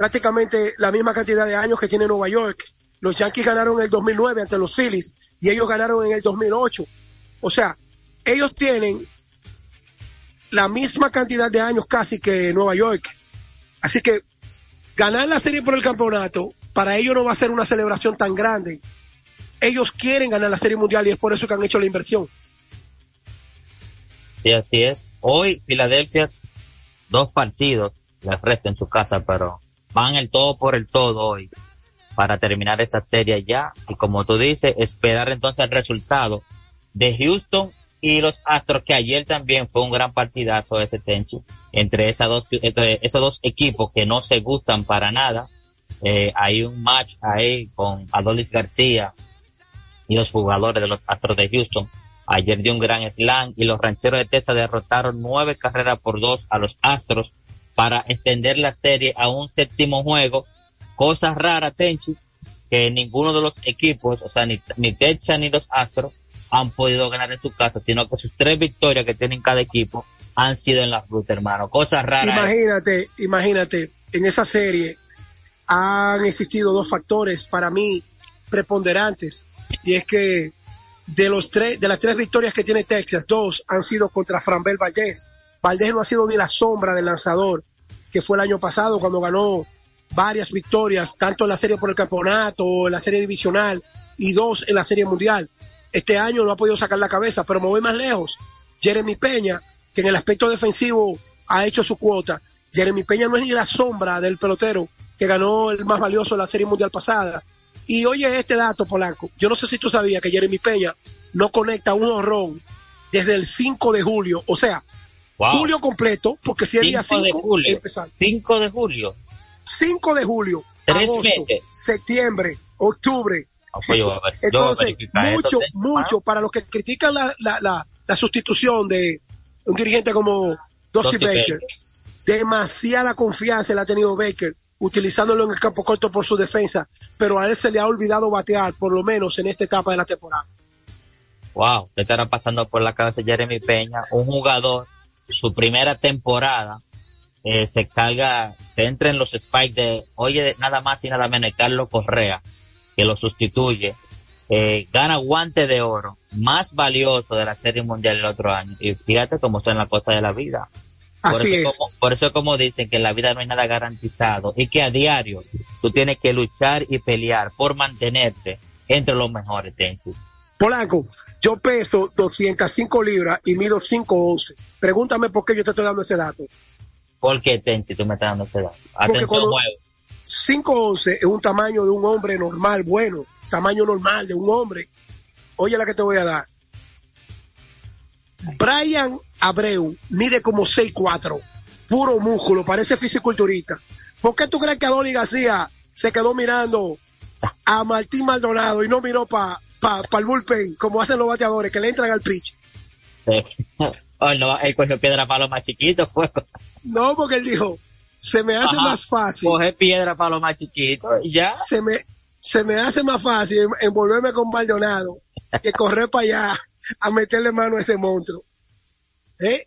prácticamente la misma cantidad de años que tiene Nueva York. Los Yankees ganaron en el 2009 ante los Phillies y ellos ganaron en el 2008. O sea, ellos tienen la misma cantidad de años casi que Nueva York. Así que ganar la serie por el campeonato para ellos no va a ser una celebración tan grande. Ellos quieren ganar la serie mundial y es por eso que han hecho la inversión. Sí, así es. Hoy Filadelfia, dos partidos, le resta en su casa, pero van el todo por el todo hoy para terminar esa serie ya. Y como tú dices, esperar entonces el resultado de Houston y los Astros, que ayer también fue un gran partidazo ese Tenchi, entre, esas dos, entre esos dos equipos que no se gustan para nada. Eh, hay un match ahí con Adolis García y los jugadores de los Astros de Houston. Ayer dio un gran slam y los rancheros de Texas derrotaron nueve carreras por dos a los Astros para extender la serie a un séptimo juego. Cosas raras, Tenchi, que ninguno de los equipos, o sea, ni, ni Texas ni los Astros, han podido ganar en su casa, sino que sus tres victorias que tienen cada equipo han sido en la fruta, hermano. Cosas raras. Imagínate, imagínate, en esa serie han existido dos factores para mí preponderantes y es que de los tres, de las tres victorias que tiene Texas, dos han sido contra Franbel Valdés. Valdés no ha sido ni la sombra del lanzador que fue el año pasado cuando ganó varias victorias, tanto en la serie por el campeonato, en la serie divisional y dos en la serie mundial. Este año no ha podido sacar la cabeza, pero me voy más lejos. Jeremy Peña, que en el aspecto defensivo ha hecho su cuota. Jeremy Peña no es ni la sombra del pelotero que ganó el más valioso en la Serie Mundial pasada. Y oye este dato, Polanco. Yo no sé si tú sabías que Jeremy Peña no conecta un horrón desde el 5 de julio. O sea, julio completo, porque si el día 5 de julio. 5 de julio. 5 de julio. agosto, septiembre, octubre, entonces, mucho, mucho, para los que critican la, la, la, la sustitución de un dirigente como Dusty Baker, demasiada confianza le ha tenido Baker, utilizándolo en el campo corto por su defensa, pero a él se le ha olvidado batear, por lo menos en esta etapa de la temporada. Wow, se estará pasando por la cabeza Jeremy Peña, un jugador, su primera temporada, eh, se carga, se entra en los spikes de, oye, nada más y nada menos, Carlos Correa, que lo sustituye, eh, gana guante de oro, más valioso de la Serie Mundial el otro año. Y fíjate cómo está en la costa de la vida. Por Así eso, es. Como, por eso como dicen que en la vida no hay nada garantizado y que a diario tú tienes que luchar y pelear por mantenerte entre los mejores, Tenchi. Polanco, yo peso 205 libras y mido 5'11. Pregúntame por qué yo te estoy dando este dato. ¿Por qué, Tenchi, tú me estás dando este dato? Atención, cuando, 5'11 es un tamaño de un hombre normal, bueno, tamaño normal de un hombre. Oye la que te voy a dar. Brian Abreu mide como 6'4, puro músculo, parece fisiculturista. ¿Por qué tú crees que Adoli García se quedó mirando a Martín Maldonado y no miró para pa, pa el bullpen, como hacen los bateadores, que le entran al pitch? [LAUGHS] oh, no, él cogió piedra para los más chiquitos, pues. No, porque él dijo, se me hace Ajá. más fácil. Coger piedra para los más chiquitos y ya. Se me, se me hace más fácil envolverme con Maldonado que correr para allá a meterle mano a ese monstruo. ¿Eh?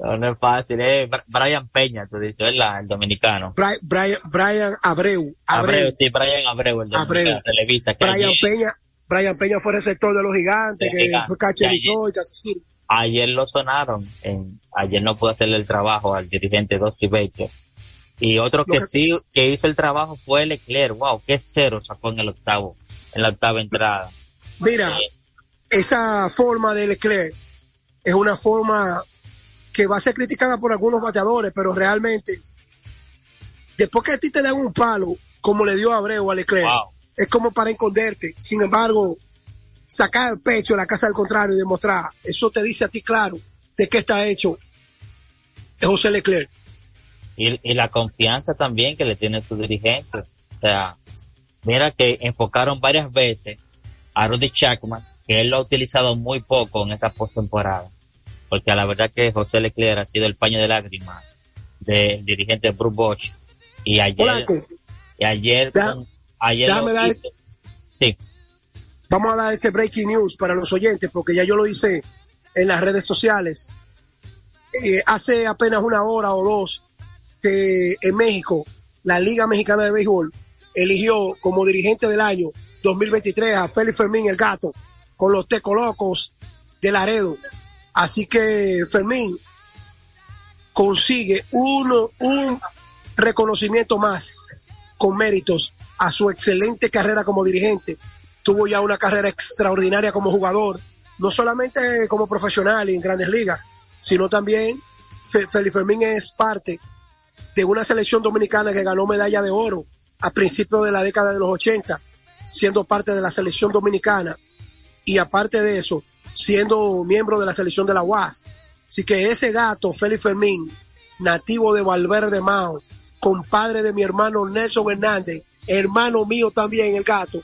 No, no es fácil, eh. Brian Peña, tú dices, ¿verdad? El dominicano. Bri- Brian, Brian Abreu. Abreu, Abreu. sí, Brian Abreu, el dominicano, Abreu. Brian Peña. Brian Peña fue receptor de los gigantes, que Gigantes. fue catcher Y de ayer lo sonaron. En, ayer no pudo hacerle el trabajo al dirigente Dusty Baker. Y otro que sí, que hizo el trabajo fue Leclerc. Wow, qué cero sacó en el octavo, en la octava entrada. Mira, esa forma de Leclerc es una forma que va a ser criticada por algunos bateadores, pero realmente, después que a ti te dan un palo, como le dio a Abreu a Leclerc, es como para esconderte. Sin embargo, sacar el pecho en la casa del contrario y demostrar, eso te dice a ti claro de qué está hecho es José Leclerc. Y, y la confianza también que le tiene su dirigente. O sea, mira que enfocaron varias veces a Rudy Chapman, que él lo ha utilizado muy poco en esta postemporada. Porque a la verdad que José Leclerc ha sido el paño de lágrimas del dirigente Bruce Bosch. Y ayer, y ayer, Deja- con- ayer déjame dar-. Sí, Vamos a dar este breaking news para los oyentes, porque ya yo lo hice en las redes sociales. Eh, hace apenas una hora o dos que en México, la Liga Mexicana de Béisbol eligió como dirigente del año 2023 a Félix Fermín el Gato con los Tecolocos de Laredo. Así que Fermín consigue uno, un reconocimiento más con méritos a su excelente carrera como dirigente. Tuvo ya una carrera extraordinaria como jugador, no solamente como profesional y en grandes ligas, sino también Félix Fermín es parte de una selección dominicana que ganó medalla de oro a principios de la década de los 80, siendo parte de la selección dominicana y aparte de eso, siendo miembro de la selección de la UAS. Así que ese gato, Félix Fermín, nativo de Valverde Mao, compadre de mi hermano Nelson Hernández, hermano mío también el gato,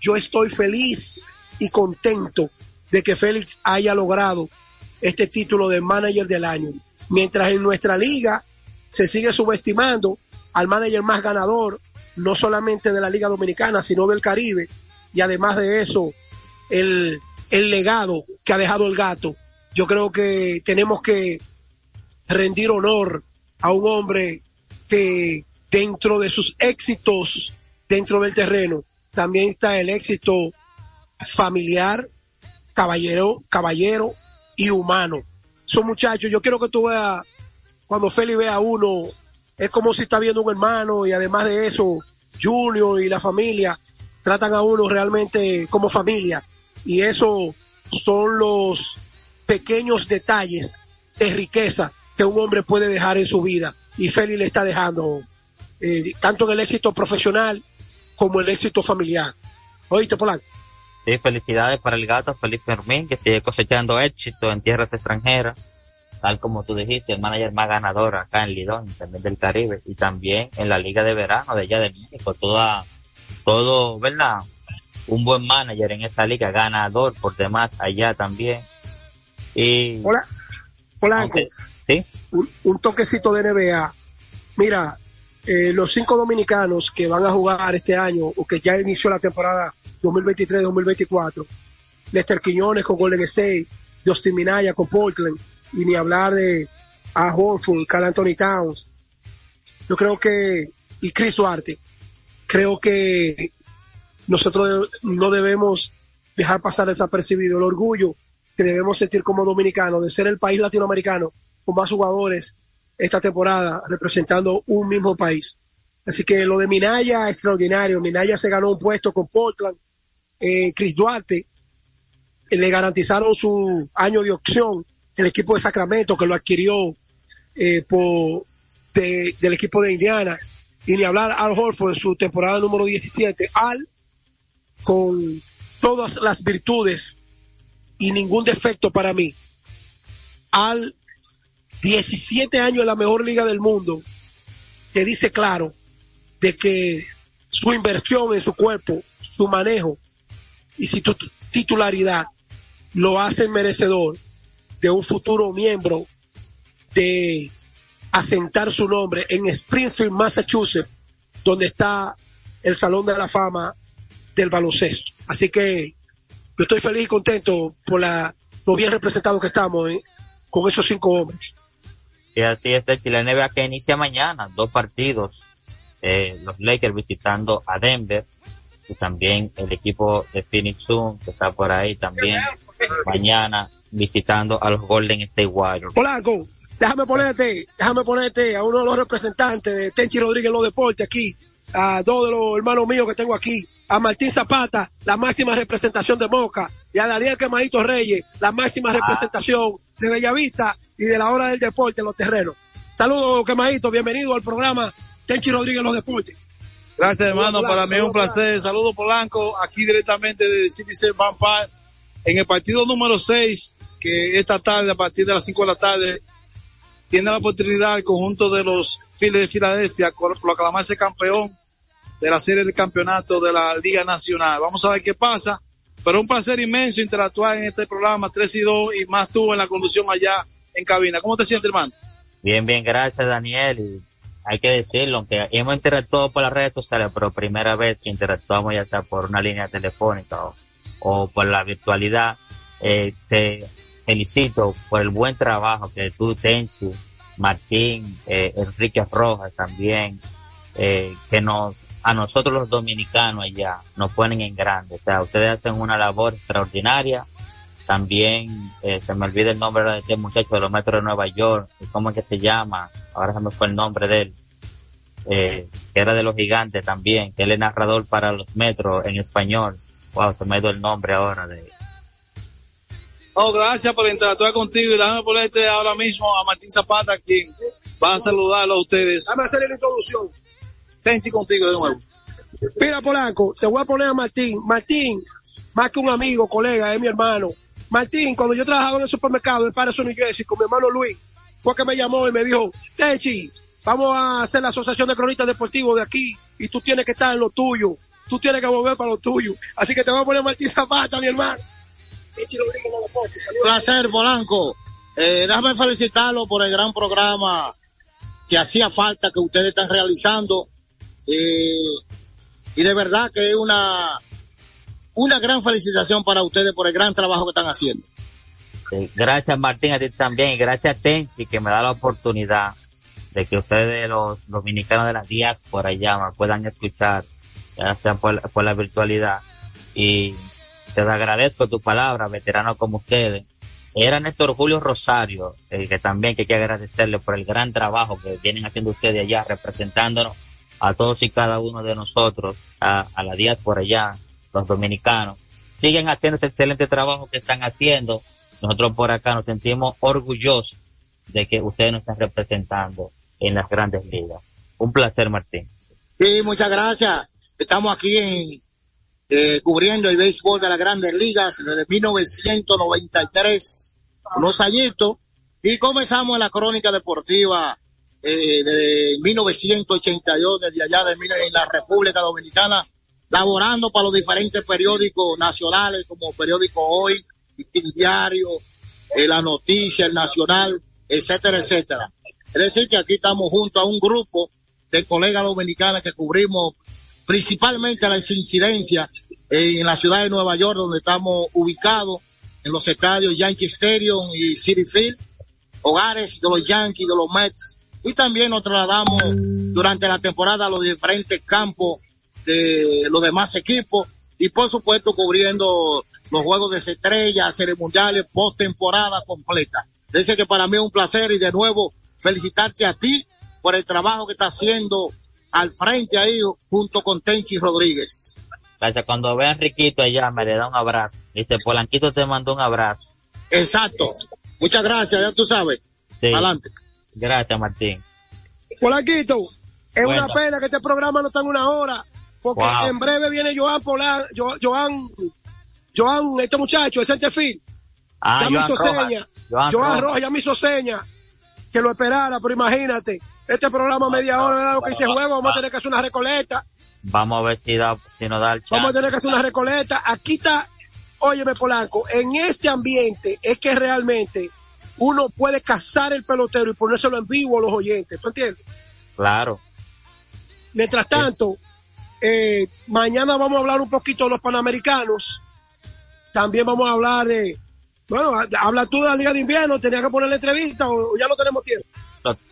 yo estoy feliz y contento de que Félix haya logrado este título de manager del año. Mientras en nuestra liga se sigue subestimando al manager más ganador, no solamente de la Liga Dominicana, sino del Caribe. Y además de eso, el, el legado que ha dejado el gato. Yo creo que tenemos que rendir honor a un hombre que dentro de sus éxitos dentro del terreno también está el éxito familiar, caballero, caballero y humano. Son muchachos, yo quiero que tú veas, cuando Feli ve a uno, es como si está viendo un hermano y además de eso, Junior y la familia tratan a uno realmente como familia. Y eso son los pequeños detalles de riqueza que un hombre puede dejar en su vida. Y Feli le está dejando, eh, tanto en el éxito profesional como el éxito familiar. Oíste, Polanco. Sí, felicidades para el gato Feliz Fermín, que sigue cosechando éxito en tierras extranjeras, tal como tú dijiste, el manager más ganador acá en Lidón, también del Caribe, y también en la Liga de Verano de allá de México, toda, todo, ¿verdad? Un buen manager en esa liga, ganador por demás allá también. Y, Hola, Polanco. sí, un, un toquecito de NBA. Mira, eh, los cinco dominicanos que van a jugar este año o que ya inició la temporada 2023-2024, Lester Quiñones con Golden State, Justin Minaya con Portland, y ni hablar de a Horford, Carl Anthony Towns. Yo creo que, y Chris Duarte, creo que nosotros no debemos dejar pasar desapercibido el orgullo que debemos sentir como dominicanos de ser el país latinoamericano con más jugadores esta temporada representando un mismo país. Así que lo de Minaya, extraordinario. Minaya se ganó un puesto con Portland. Eh, Chris Duarte le garantizaron su año de opción el equipo de Sacramento que lo adquirió eh, por de- del equipo de Indiana. Y ni hablar Al Horford en su temporada número 17. Al con todas las virtudes y ningún defecto para mí. Al 17 años en la mejor liga del mundo, te dice claro de que su inversión en su cuerpo, su manejo y su tu- titularidad lo hacen merecedor de un futuro miembro de asentar su nombre en Springfield, Massachusetts, donde está el Salón de la Fama del baloncesto. Así que yo estoy feliz y contento por la, lo bien representados que estamos ¿eh? con esos cinco hombres. Y así es, la NBA que inicia mañana, dos partidos, eh, los Lakers visitando a Denver y también el equipo de Phoenix Sun que está por ahí también mañana visitando a los Golden State Warriors. Polanco, déjame ponerte, déjame ponerte a uno de los representantes de Tenchi Rodríguez en los deportes aquí, a dos de los hermanos míos que tengo aquí, a Martín Zapata, la máxima representación de Moca, y a Daniel Quemadito Reyes, la máxima Ah. representación de Bellavista y de la hora del deporte en los terrenos. Saludos, Quemadito, bienvenido al programa Tenchi Rodríguez en los deportes. Gracias, hermano. Saludos, Para mí es un placer. Saludos, Polanco, aquí directamente de Citizen Vampire, en el partido número 6, que esta tarde, a partir de las 5 de la tarde, tiene la oportunidad el conjunto de los Phillies de Filadelfia proclamarse campeón de la serie del campeonato de la Liga Nacional. Vamos a ver qué pasa. Pero un placer inmenso interactuar en este programa 3 y 2 y más tú en la conducción allá en cabina. ¿Cómo te sientes, hermano? Bien, bien, gracias Daniel. Y hay que decirlo, aunque hemos interactuado por las redes sociales, pero primera vez que interactuamos ya sea por una línea telefónica o, o por la virtualidad, eh, te felicito por el buen trabajo que tú, Tenchi, Martín, eh, Enrique Rojas también, eh, que nos, a nosotros los dominicanos allá nos ponen en grande. O sea, ustedes hacen una labor extraordinaria también eh, se me olvida el nombre de este muchacho de los metros de Nueva York, ¿cómo es que se llama? Ahora se me fue el nombre de él, eh, que era de los gigantes también, que él es narrador para los metros en español. Wow, se me dio el nombre ahora de Oh, gracias por interactuar contigo y déjame ponerte ahora mismo a Martín Zapata, quien va a saludarlo a ustedes. Dame hacerle la introducción. Tenchi contigo de nuevo. Mira, Polanco, te voy a poner a Martín. Martín, más que un amigo, colega, es mi hermano. Martín, cuando yo trabajaba en el supermercado de Patterson, New Jersey, con mi hermano Luis, fue que me llamó y me dijo, Tenchi, vamos a hacer la asociación de cronistas deportivos de aquí y tú tienes que estar en lo tuyo. Tú tienes que volver para lo tuyo. Así que te voy a poner a Martín Zapata, mi hermano. Placer, Polanco. Eh, déjame felicitarlo por el gran programa que hacía falta que ustedes están realizando. Eh, y de verdad que es una, una gran felicitación para ustedes por el gran trabajo que están haciendo. Gracias Martín, a ti también, y gracias Tenchi que me da la oportunidad de que ustedes los dominicanos de la diáspora allá me puedan escuchar, ya sea por, por la virtualidad. Y te agradezco tu palabra, veteranos como ustedes. Era Néstor Julio Rosario, eh, que también que hay que agradecerle por el gran trabajo que vienen haciendo ustedes allá, representándonos a todos y cada uno de nosotros, a, a la diáspora allá, los dominicanos. Siguen haciendo ese excelente trabajo que están haciendo. Nosotros por acá nos sentimos orgullosos de que ustedes nos están representando en las grandes ligas. Un placer, Martín. Sí, muchas gracias. Estamos aquí en, eh, cubriendo el béisbol de las grandes ligas desde 1993, unos añitos, y comenzamos en la crónica deportiva eh, de 1982, desde allá de, en la República Dominicana, laborando para los diferentes periódicos nacionales como Periódico Hoy, El Diario, eh, La Noticia, El Nacional, etcétera, etcétera. Es decir, que aquí estamos junto a un grupo de colegas dominicanas que cubrimos principalmente las incidencias en la ciudad de Nueva York, donde estamos ubicados en los estadios Yankee Stadium y City Field, hogares de los Yankees, de los Mets, y también nos trasladamos durante la temporada a los diferentes campos de los demás equipos y por supuesto cubriendo los juegos de estrellas, series mundiales, postemporada completa. Dice que para mí es un placer y de nuevo felicitarte a ti por el trabajo que está haciendo al frente ahí junto con Tenchi Rodríguez. Gracias. Cuando ve a Enriquito allá, me le da un abrazo. Dice, Polanquito te mandó un abrazo. Exacto. Muchas gracias, ya tú sabes. Sí. Adelante. Gracias, Martín. Polanquito, es Bueno. una pena que este programa no está en una hora, porque Wow. en breve viene Joan Polan, Jo- Joan, Joan, este muchacho, el centerfield, Ah, ya me hizo Rojas. seña, Joan Joan Rojas. Rojas ya me hizo seña, que lo esperara, pero imagínate, este programa media hora, ¿verdad? lo que dice juego, vamos a tener que hacer una recoleta, Vamos a ver si, da, si nos da el vamos a tener que hacer una recoleta, aquí está, óyeme Polanco, en este ambiente es que realmente uno puede cazar el pelotero y ponérselo en vivo a los oyentes, ¿tú entiendes? Claro. Mientras tanto, eh, mañana vamos a hablar un poquito de los panamericanos. También vamos a hablar de, bueno, habla tú de la Liga de Invierno, tenía que poner la entrevista o, ya no tenemos tiempo.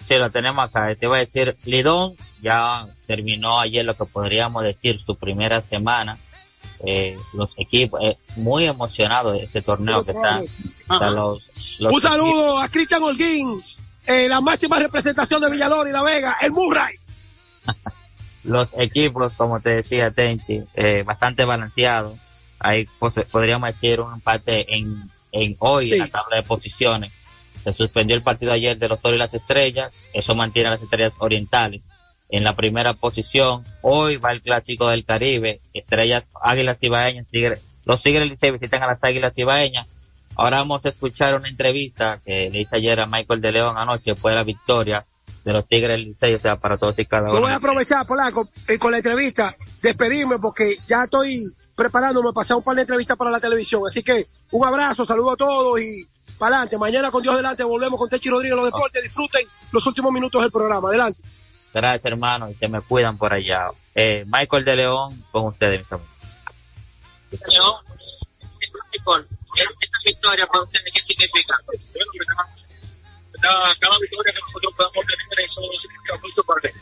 Sí, lo tenemos acá. Te iba a decir, Lidón ya terminó ayer lo que podríamos decir su primera semana. Eh, los equipos, eh, muy emocionados de este torneo que están. los, un saludo a Cristian Holguín, eh, la máxima representación de Villador y La Vega, el Murray. [LAUGHS] los equipos, como te decía Tenchi, eh, bastante balanceados. Ahí pues, podríamos decir un empate en, en hoy en la tabla de posiciones. Se suspendió el partido ayer de los Toros y las Estrellas. Eso mantiene a las Estrellas Orientales en la primera posición. Hoy va el Clásico del Caribe. Estrellas Águilas Ibaeñas. Tigre, los Tigres Licey visitan a las Águilas Ibaeñas. Ahora vamos a escuchar una entrevista que le hice ayer a Michael de León anoche después de la victoria de los Tigres Licey, o sea, para todos y cada uno. Yo voy a aprovechar, Polaco, con la entrevista, despedirme porque ya estoy preparándome para pasar un par de entrevistas para la televisión. Así que un abrazo, saludo a todos y para adelante. Mañana con Dios delante volvemos con Techi Rodríguez los deportes. Disfruten los últimos minutos del programa. Adelante. Gracias, hermano, y se me cuidan por allá. Eh, Michael de León, con ustedes, mis amigos. León, Michael, esta victoria para ustedes, ¿qué significa? cada victoria que nosotros podamos tener, eso significa mucho para el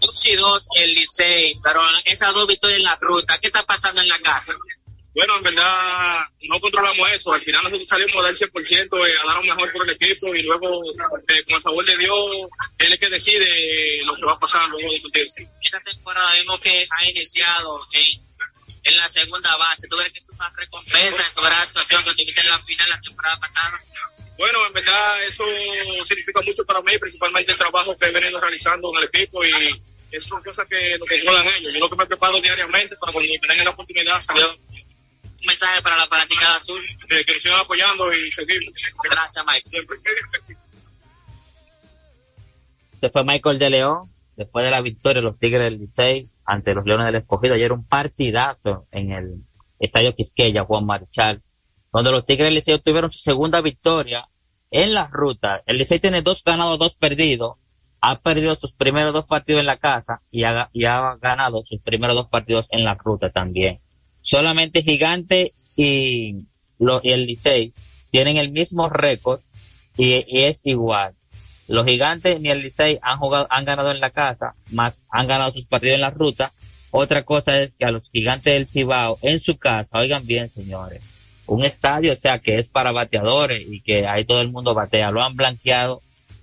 Dos y dos el Licey, pero esas dos victorias en la ruta, ¿qué está pasando en la casa? Bueno, en verdad no controlamos eso. Al final nosotros salimos del 100% eh, a dar lo mejor por el equipo y luego eh, con el sabor de Dios, él es que decide lo que va a pasar luego de partido. Esta temporada vemos que ha iniciado en, en la segunda base. ¿Tú crees que es una recompensa de tu gran actuación que tuviste en la final la temporada pasada? Bueno, en verdad eso significa mucho para mí, principalmente el trabajo que he venido realizando en el equipo y eso son cosas que lo controlan ellos. Yo lo que me preparo diariamente para cuando me den la oportunidad salir un mensaje para la fanática azul. Que nos sigan apoyando y seguir. Gracias, Mike. Siempre. Este fue Michael de León, después de la victoria de los Tigres del Licey ante los Leones del Escogido. Ayer un partidazo en el Estadio Quisqueya, Juan Marchal, donde los Tigres del Licey obtuvieron su segunda victoria en la ruta. El Licey tiene dos ganados, dos perdidos. Ha perdido sus primeros dos partidos en la casa y ha, y ha ganado sus primeros dos partidos en la ruta también. Solamente Gigante y, y el Licey tienen el mismo récord y, es igual. Los Gigantes ni el Licey han jugado, han ganado en la casa, más han ganado sus partidos en la ruta. Otra cosa es que a los Gigantes del Cibao en su casa, oigan bien señores, un estadio, o sea, que es para bateadores y que ahí todo el mundo batea. Lo han blanqueado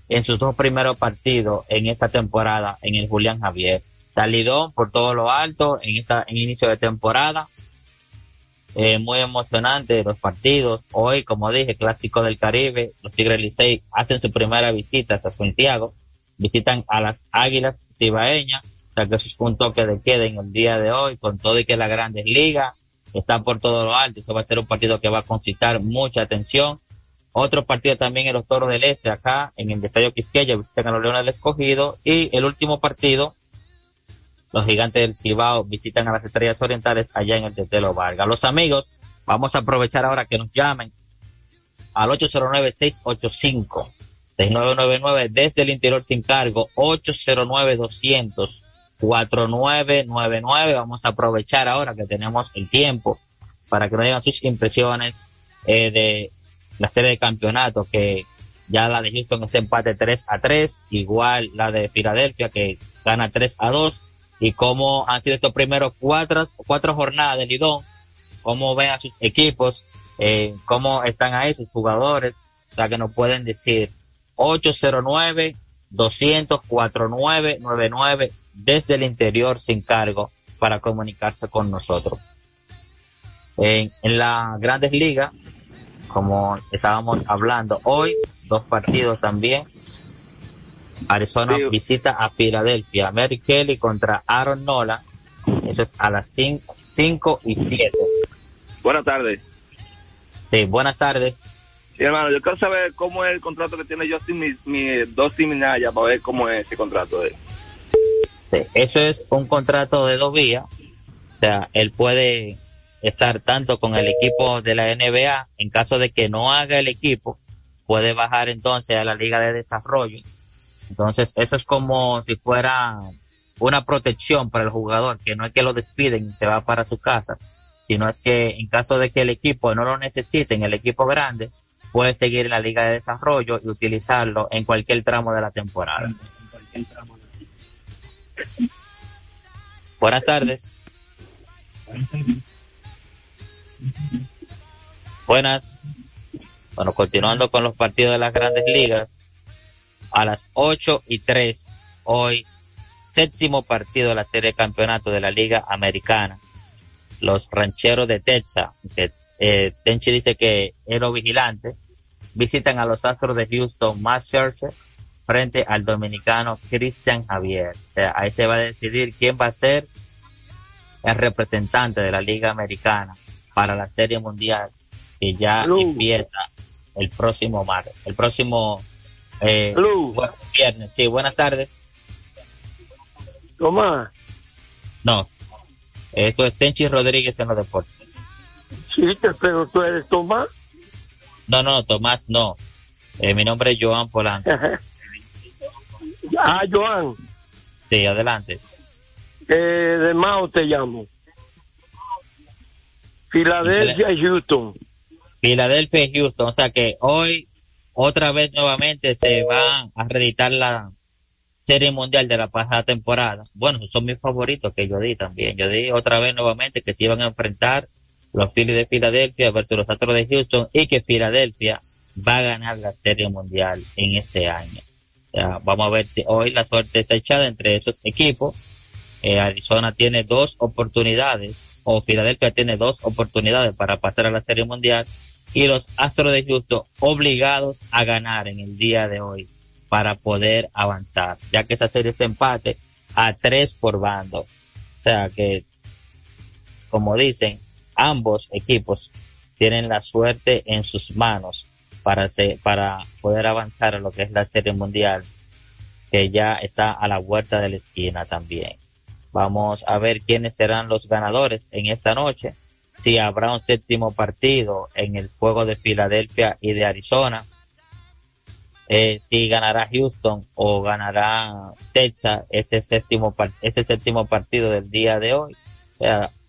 en sus dos primeros partidos en esta temporada en el Julián Javier. Salidón por todo lo alto en esta en inicio de temporada. Eh, muy emocionante los partidos. Hoy, como dije, clásico del Caribe, los Tigres Licey hacen su primera visita a Santiago, visitan a las Águilas Cibaeñas, o sea que eso es un toque de queda en el día de hoy, con todo y que la Grandes Ligas está por todo lo alto. Eso va a ser un partido que va a concitar mucha atención. Otro partido también en los Toros del Este, acá en el Estadio Quisqueya, visitan a los Leones del Escogido. Y el último partido, los Gigantes del Cibao visitan a las Estrellas Orientales allá en el Tetelo Vargas. Los amigos, vamos a aprovechar ahora que nos llamen al 809-685-6999 desde el interior sin cargo, 809-200. 4999. Vamos a aprovechar ahora que tenemos el tiempo para que nos digan sus impresiones eh, de la serie de campeonato que ya la de Houston está empate 3 a 3, igual la de Filadelfia que gana 3 a 2 y cómo han sido estos primeros cuatro, cuatro jornadas de Lidón, cómo ven a sus equipos, eh, cómo están ahí sus jugadores, o sea que nos pueden decir 809 200 4999 desde el interior sin cargo para comunicarse con nosotros. En, en las grandes ligas, como estábamos hablando hoy, dos partidos también. Arizona visita a Filadelfia. Mary Kelly contra Aaron Nola. Eso es a las 5 y 7. Buenas tardes. Sí, buenas tardes. Sí, hermano, yo quiero saber cómo es el contrato que tiene Justin, mi, mi dos Minaya, para ver cómo es ese contrato de él. Eso es un contrato de dos vías. O sea, él puede estar tanto con el equipo de la NBA en caso de que no haga el equipo puede bajar entonces a la liga de desarrollo. Entonces, eso es como si fuera una protección para el jugador, que no es que lo despiden y se va para su casa, sino es que en caso de que el equipo no lo necesite en el equipo grande, puede seguir en la liga de desarrollo y utilizarlo en cualquier tramo de la temporada. Buenas tardes. Buenas. Bueno, continuando con los partidos de las grandes ligas, a las 8 y 3, hoy, séptimo partido de la serie de campeonato de la Liga Americana. Los rancheros de Texas, que eh, Tenchi dice que lo vigilante, visitan a los Astros de Houston, Matt Scherzer, frente al dominicano Cristian Javier. O sea, ahí se va a decidir quién va a ser el representante de la Liga Americana para la Serie Mundial que ya empieza el próximo martes, el próximo eh, viernes. Sí, buenas tardes. Tomás. No, esto es Tenchi Rodríguez en los deportes. Sí, pero tú eres Tomás. No, no, Tomás no. Eh, mi nombre es Joan Polanco. [LAUGHS] ah, Joan. Sí, adelante. Eh, de Mao te llamo. Filadelfia Houston. Filadelfia y Houston. O sea que hoy, otra vez nuevamente, se va a reeditar la Serie Mundial de la pasada temporada. Bueno, son mis favoritos que yo di también. Yo di otra vez nuevamente que se iban a enfrentar los Phillies de Filadelfia versus los Astros de Houston y que Filadelfia va a ganar la Serie Mundial en este año. vamos a ver si hoy la suerte está echada entre esos equipos. Eh, Arizona tiene dos oportunidades o Filadelfia tiene dos oportunidades para pasar a la Serie Mundial y los Astros de Houston obligados a ganar en el día de hoy para poder avanzar, ya que esa serie está empate a tres por bando. O sea que, como dicen, ambos equipos tienen la suerte en sus manos para, para poder avanzar a lo que es la Serie Mundial, que ya está a la vuelta de la esquina también. Vamos a ver quiénes serán los ganadores en esta noche, si habrá un séptimo partido en el juego de Filadelfia y de Arizona, eh, si ganará Houston o ganará Texas este séptimo, este séptimo partido del día de hoy.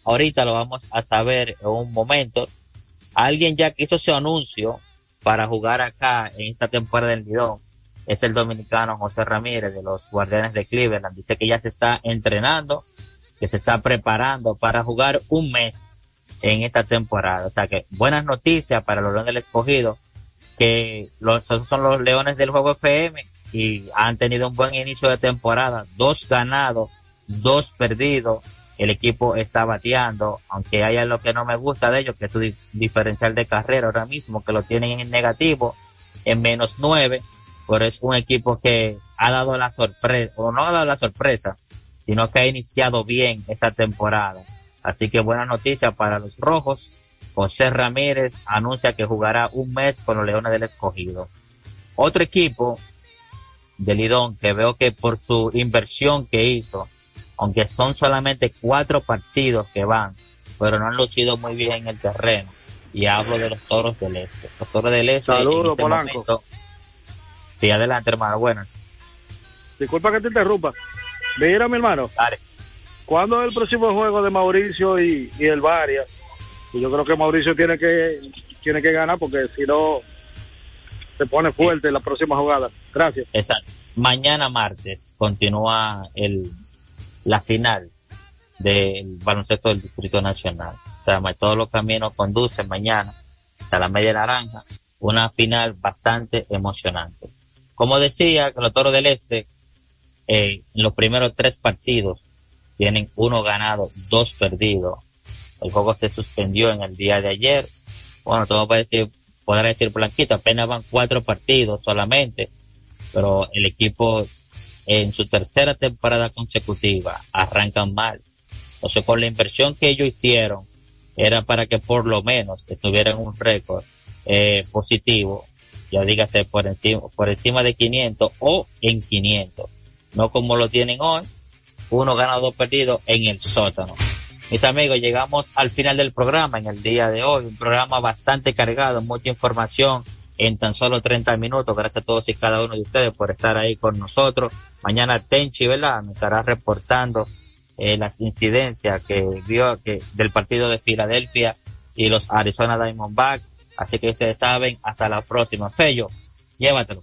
ahorita lo vamos a saber en un momento. Alguien ya que hizo su anuncio para jugar acá en esta temporada del Lidón es el dominicano José Ramírez de los Guardianes de Cleveland. Dice que ya se está entrenando, que se está preparando para jugar un mes en esta temporada. O sea que buenas noticias para los Leones del Escogido, que los, son los Leones del Juego FM y han tenido un buen inicio de temporada. Dos ganados, dos perdidos. El equipo está bateando, aunque haya lo que no me gusta de ellos, que es su diferencial de carrera ahora mismo, que lo tienen en negativo, en menos nueve, pero es un equipo que ha dado la sorpresa, o no ha dado la sorpresa, sino que ha iniciado bien esta temporada Así que buena noticia para los rojos. José Ramírez anuncia que jugará un mes con los Leones del Escogido. Otro equipo de Lidón que veo que por su inversión que hizo, aunque son solamente cuatro partidos que van, pero no han lucido muy bien en el terreno. Y hablo de los toros del este. Los toros del este. Saludos, este Polanco. sí, adelante, hermano. Buenas. Disculpa que te interrumpa. Mira, mi hermano. Dale. ¿Cuándo es el próximo juego de Mauricio y, el Varia? Yo creo que Mauricio tiene que tiene que ganar porque si no se pone fuerte en la próxima jugada. Gracias. Exacto. Mañana martes continúa el la final del baloncesto del Distrito Nacional. O sea, todos los caminos conducen mañana hasta la media naranja. Una final bastante emocionante. Como decía, que los Toros del Este, eh, en los primeros tres partidos tienen uno ganado, dos perdidos. El juego se suspendió en el día de ayer. Bueno, todo puede decir, podrá decir Blanquito, apenas van cuatro partidos solamente, pero el equipo en su tercera temporada consecutiva arrancan mal. Entonces, con la inversión que ellos hicieron, era para que por lo menos tuvieran un récord eh, positivo, ya dígase por encima, por encima de 500 o en 500, no como lo tienen hoy, uno gana, dos perdidos en el sótano. Mis amigos, llegamos al final del programa en el día de hoy, un programa bastante cargado, mucha información en tan solo 30 minutos. Gracias a todos y cada uno de ustedes por estar ahí con nosotros. Mañana Tenchi, ¿verdad? Me estará reportando eh, las incidencias que vio que del partido de Filadelfia y los Arizona Diamondbacks. Así que ustedes saben, hasta la próxima. Fello, llévatelo.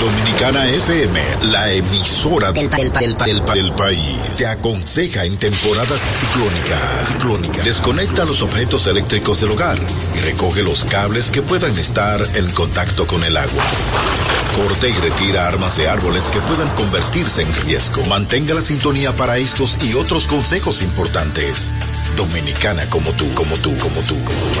Dominicana FM, la emisora del, del- del- del- del país, te aconseja en temporadas ciclónicas. Ciclónica. Desconecta los objetos eléctricos del hogar y recoge los cables que puedan estar en contacto con el agua. Corte y retira armas de árboles que puedan convertirse en riesgo. Mantenga la sintonía para estos y otros consejos importantes. Dominicana como tú, como tú, como tú, como tú.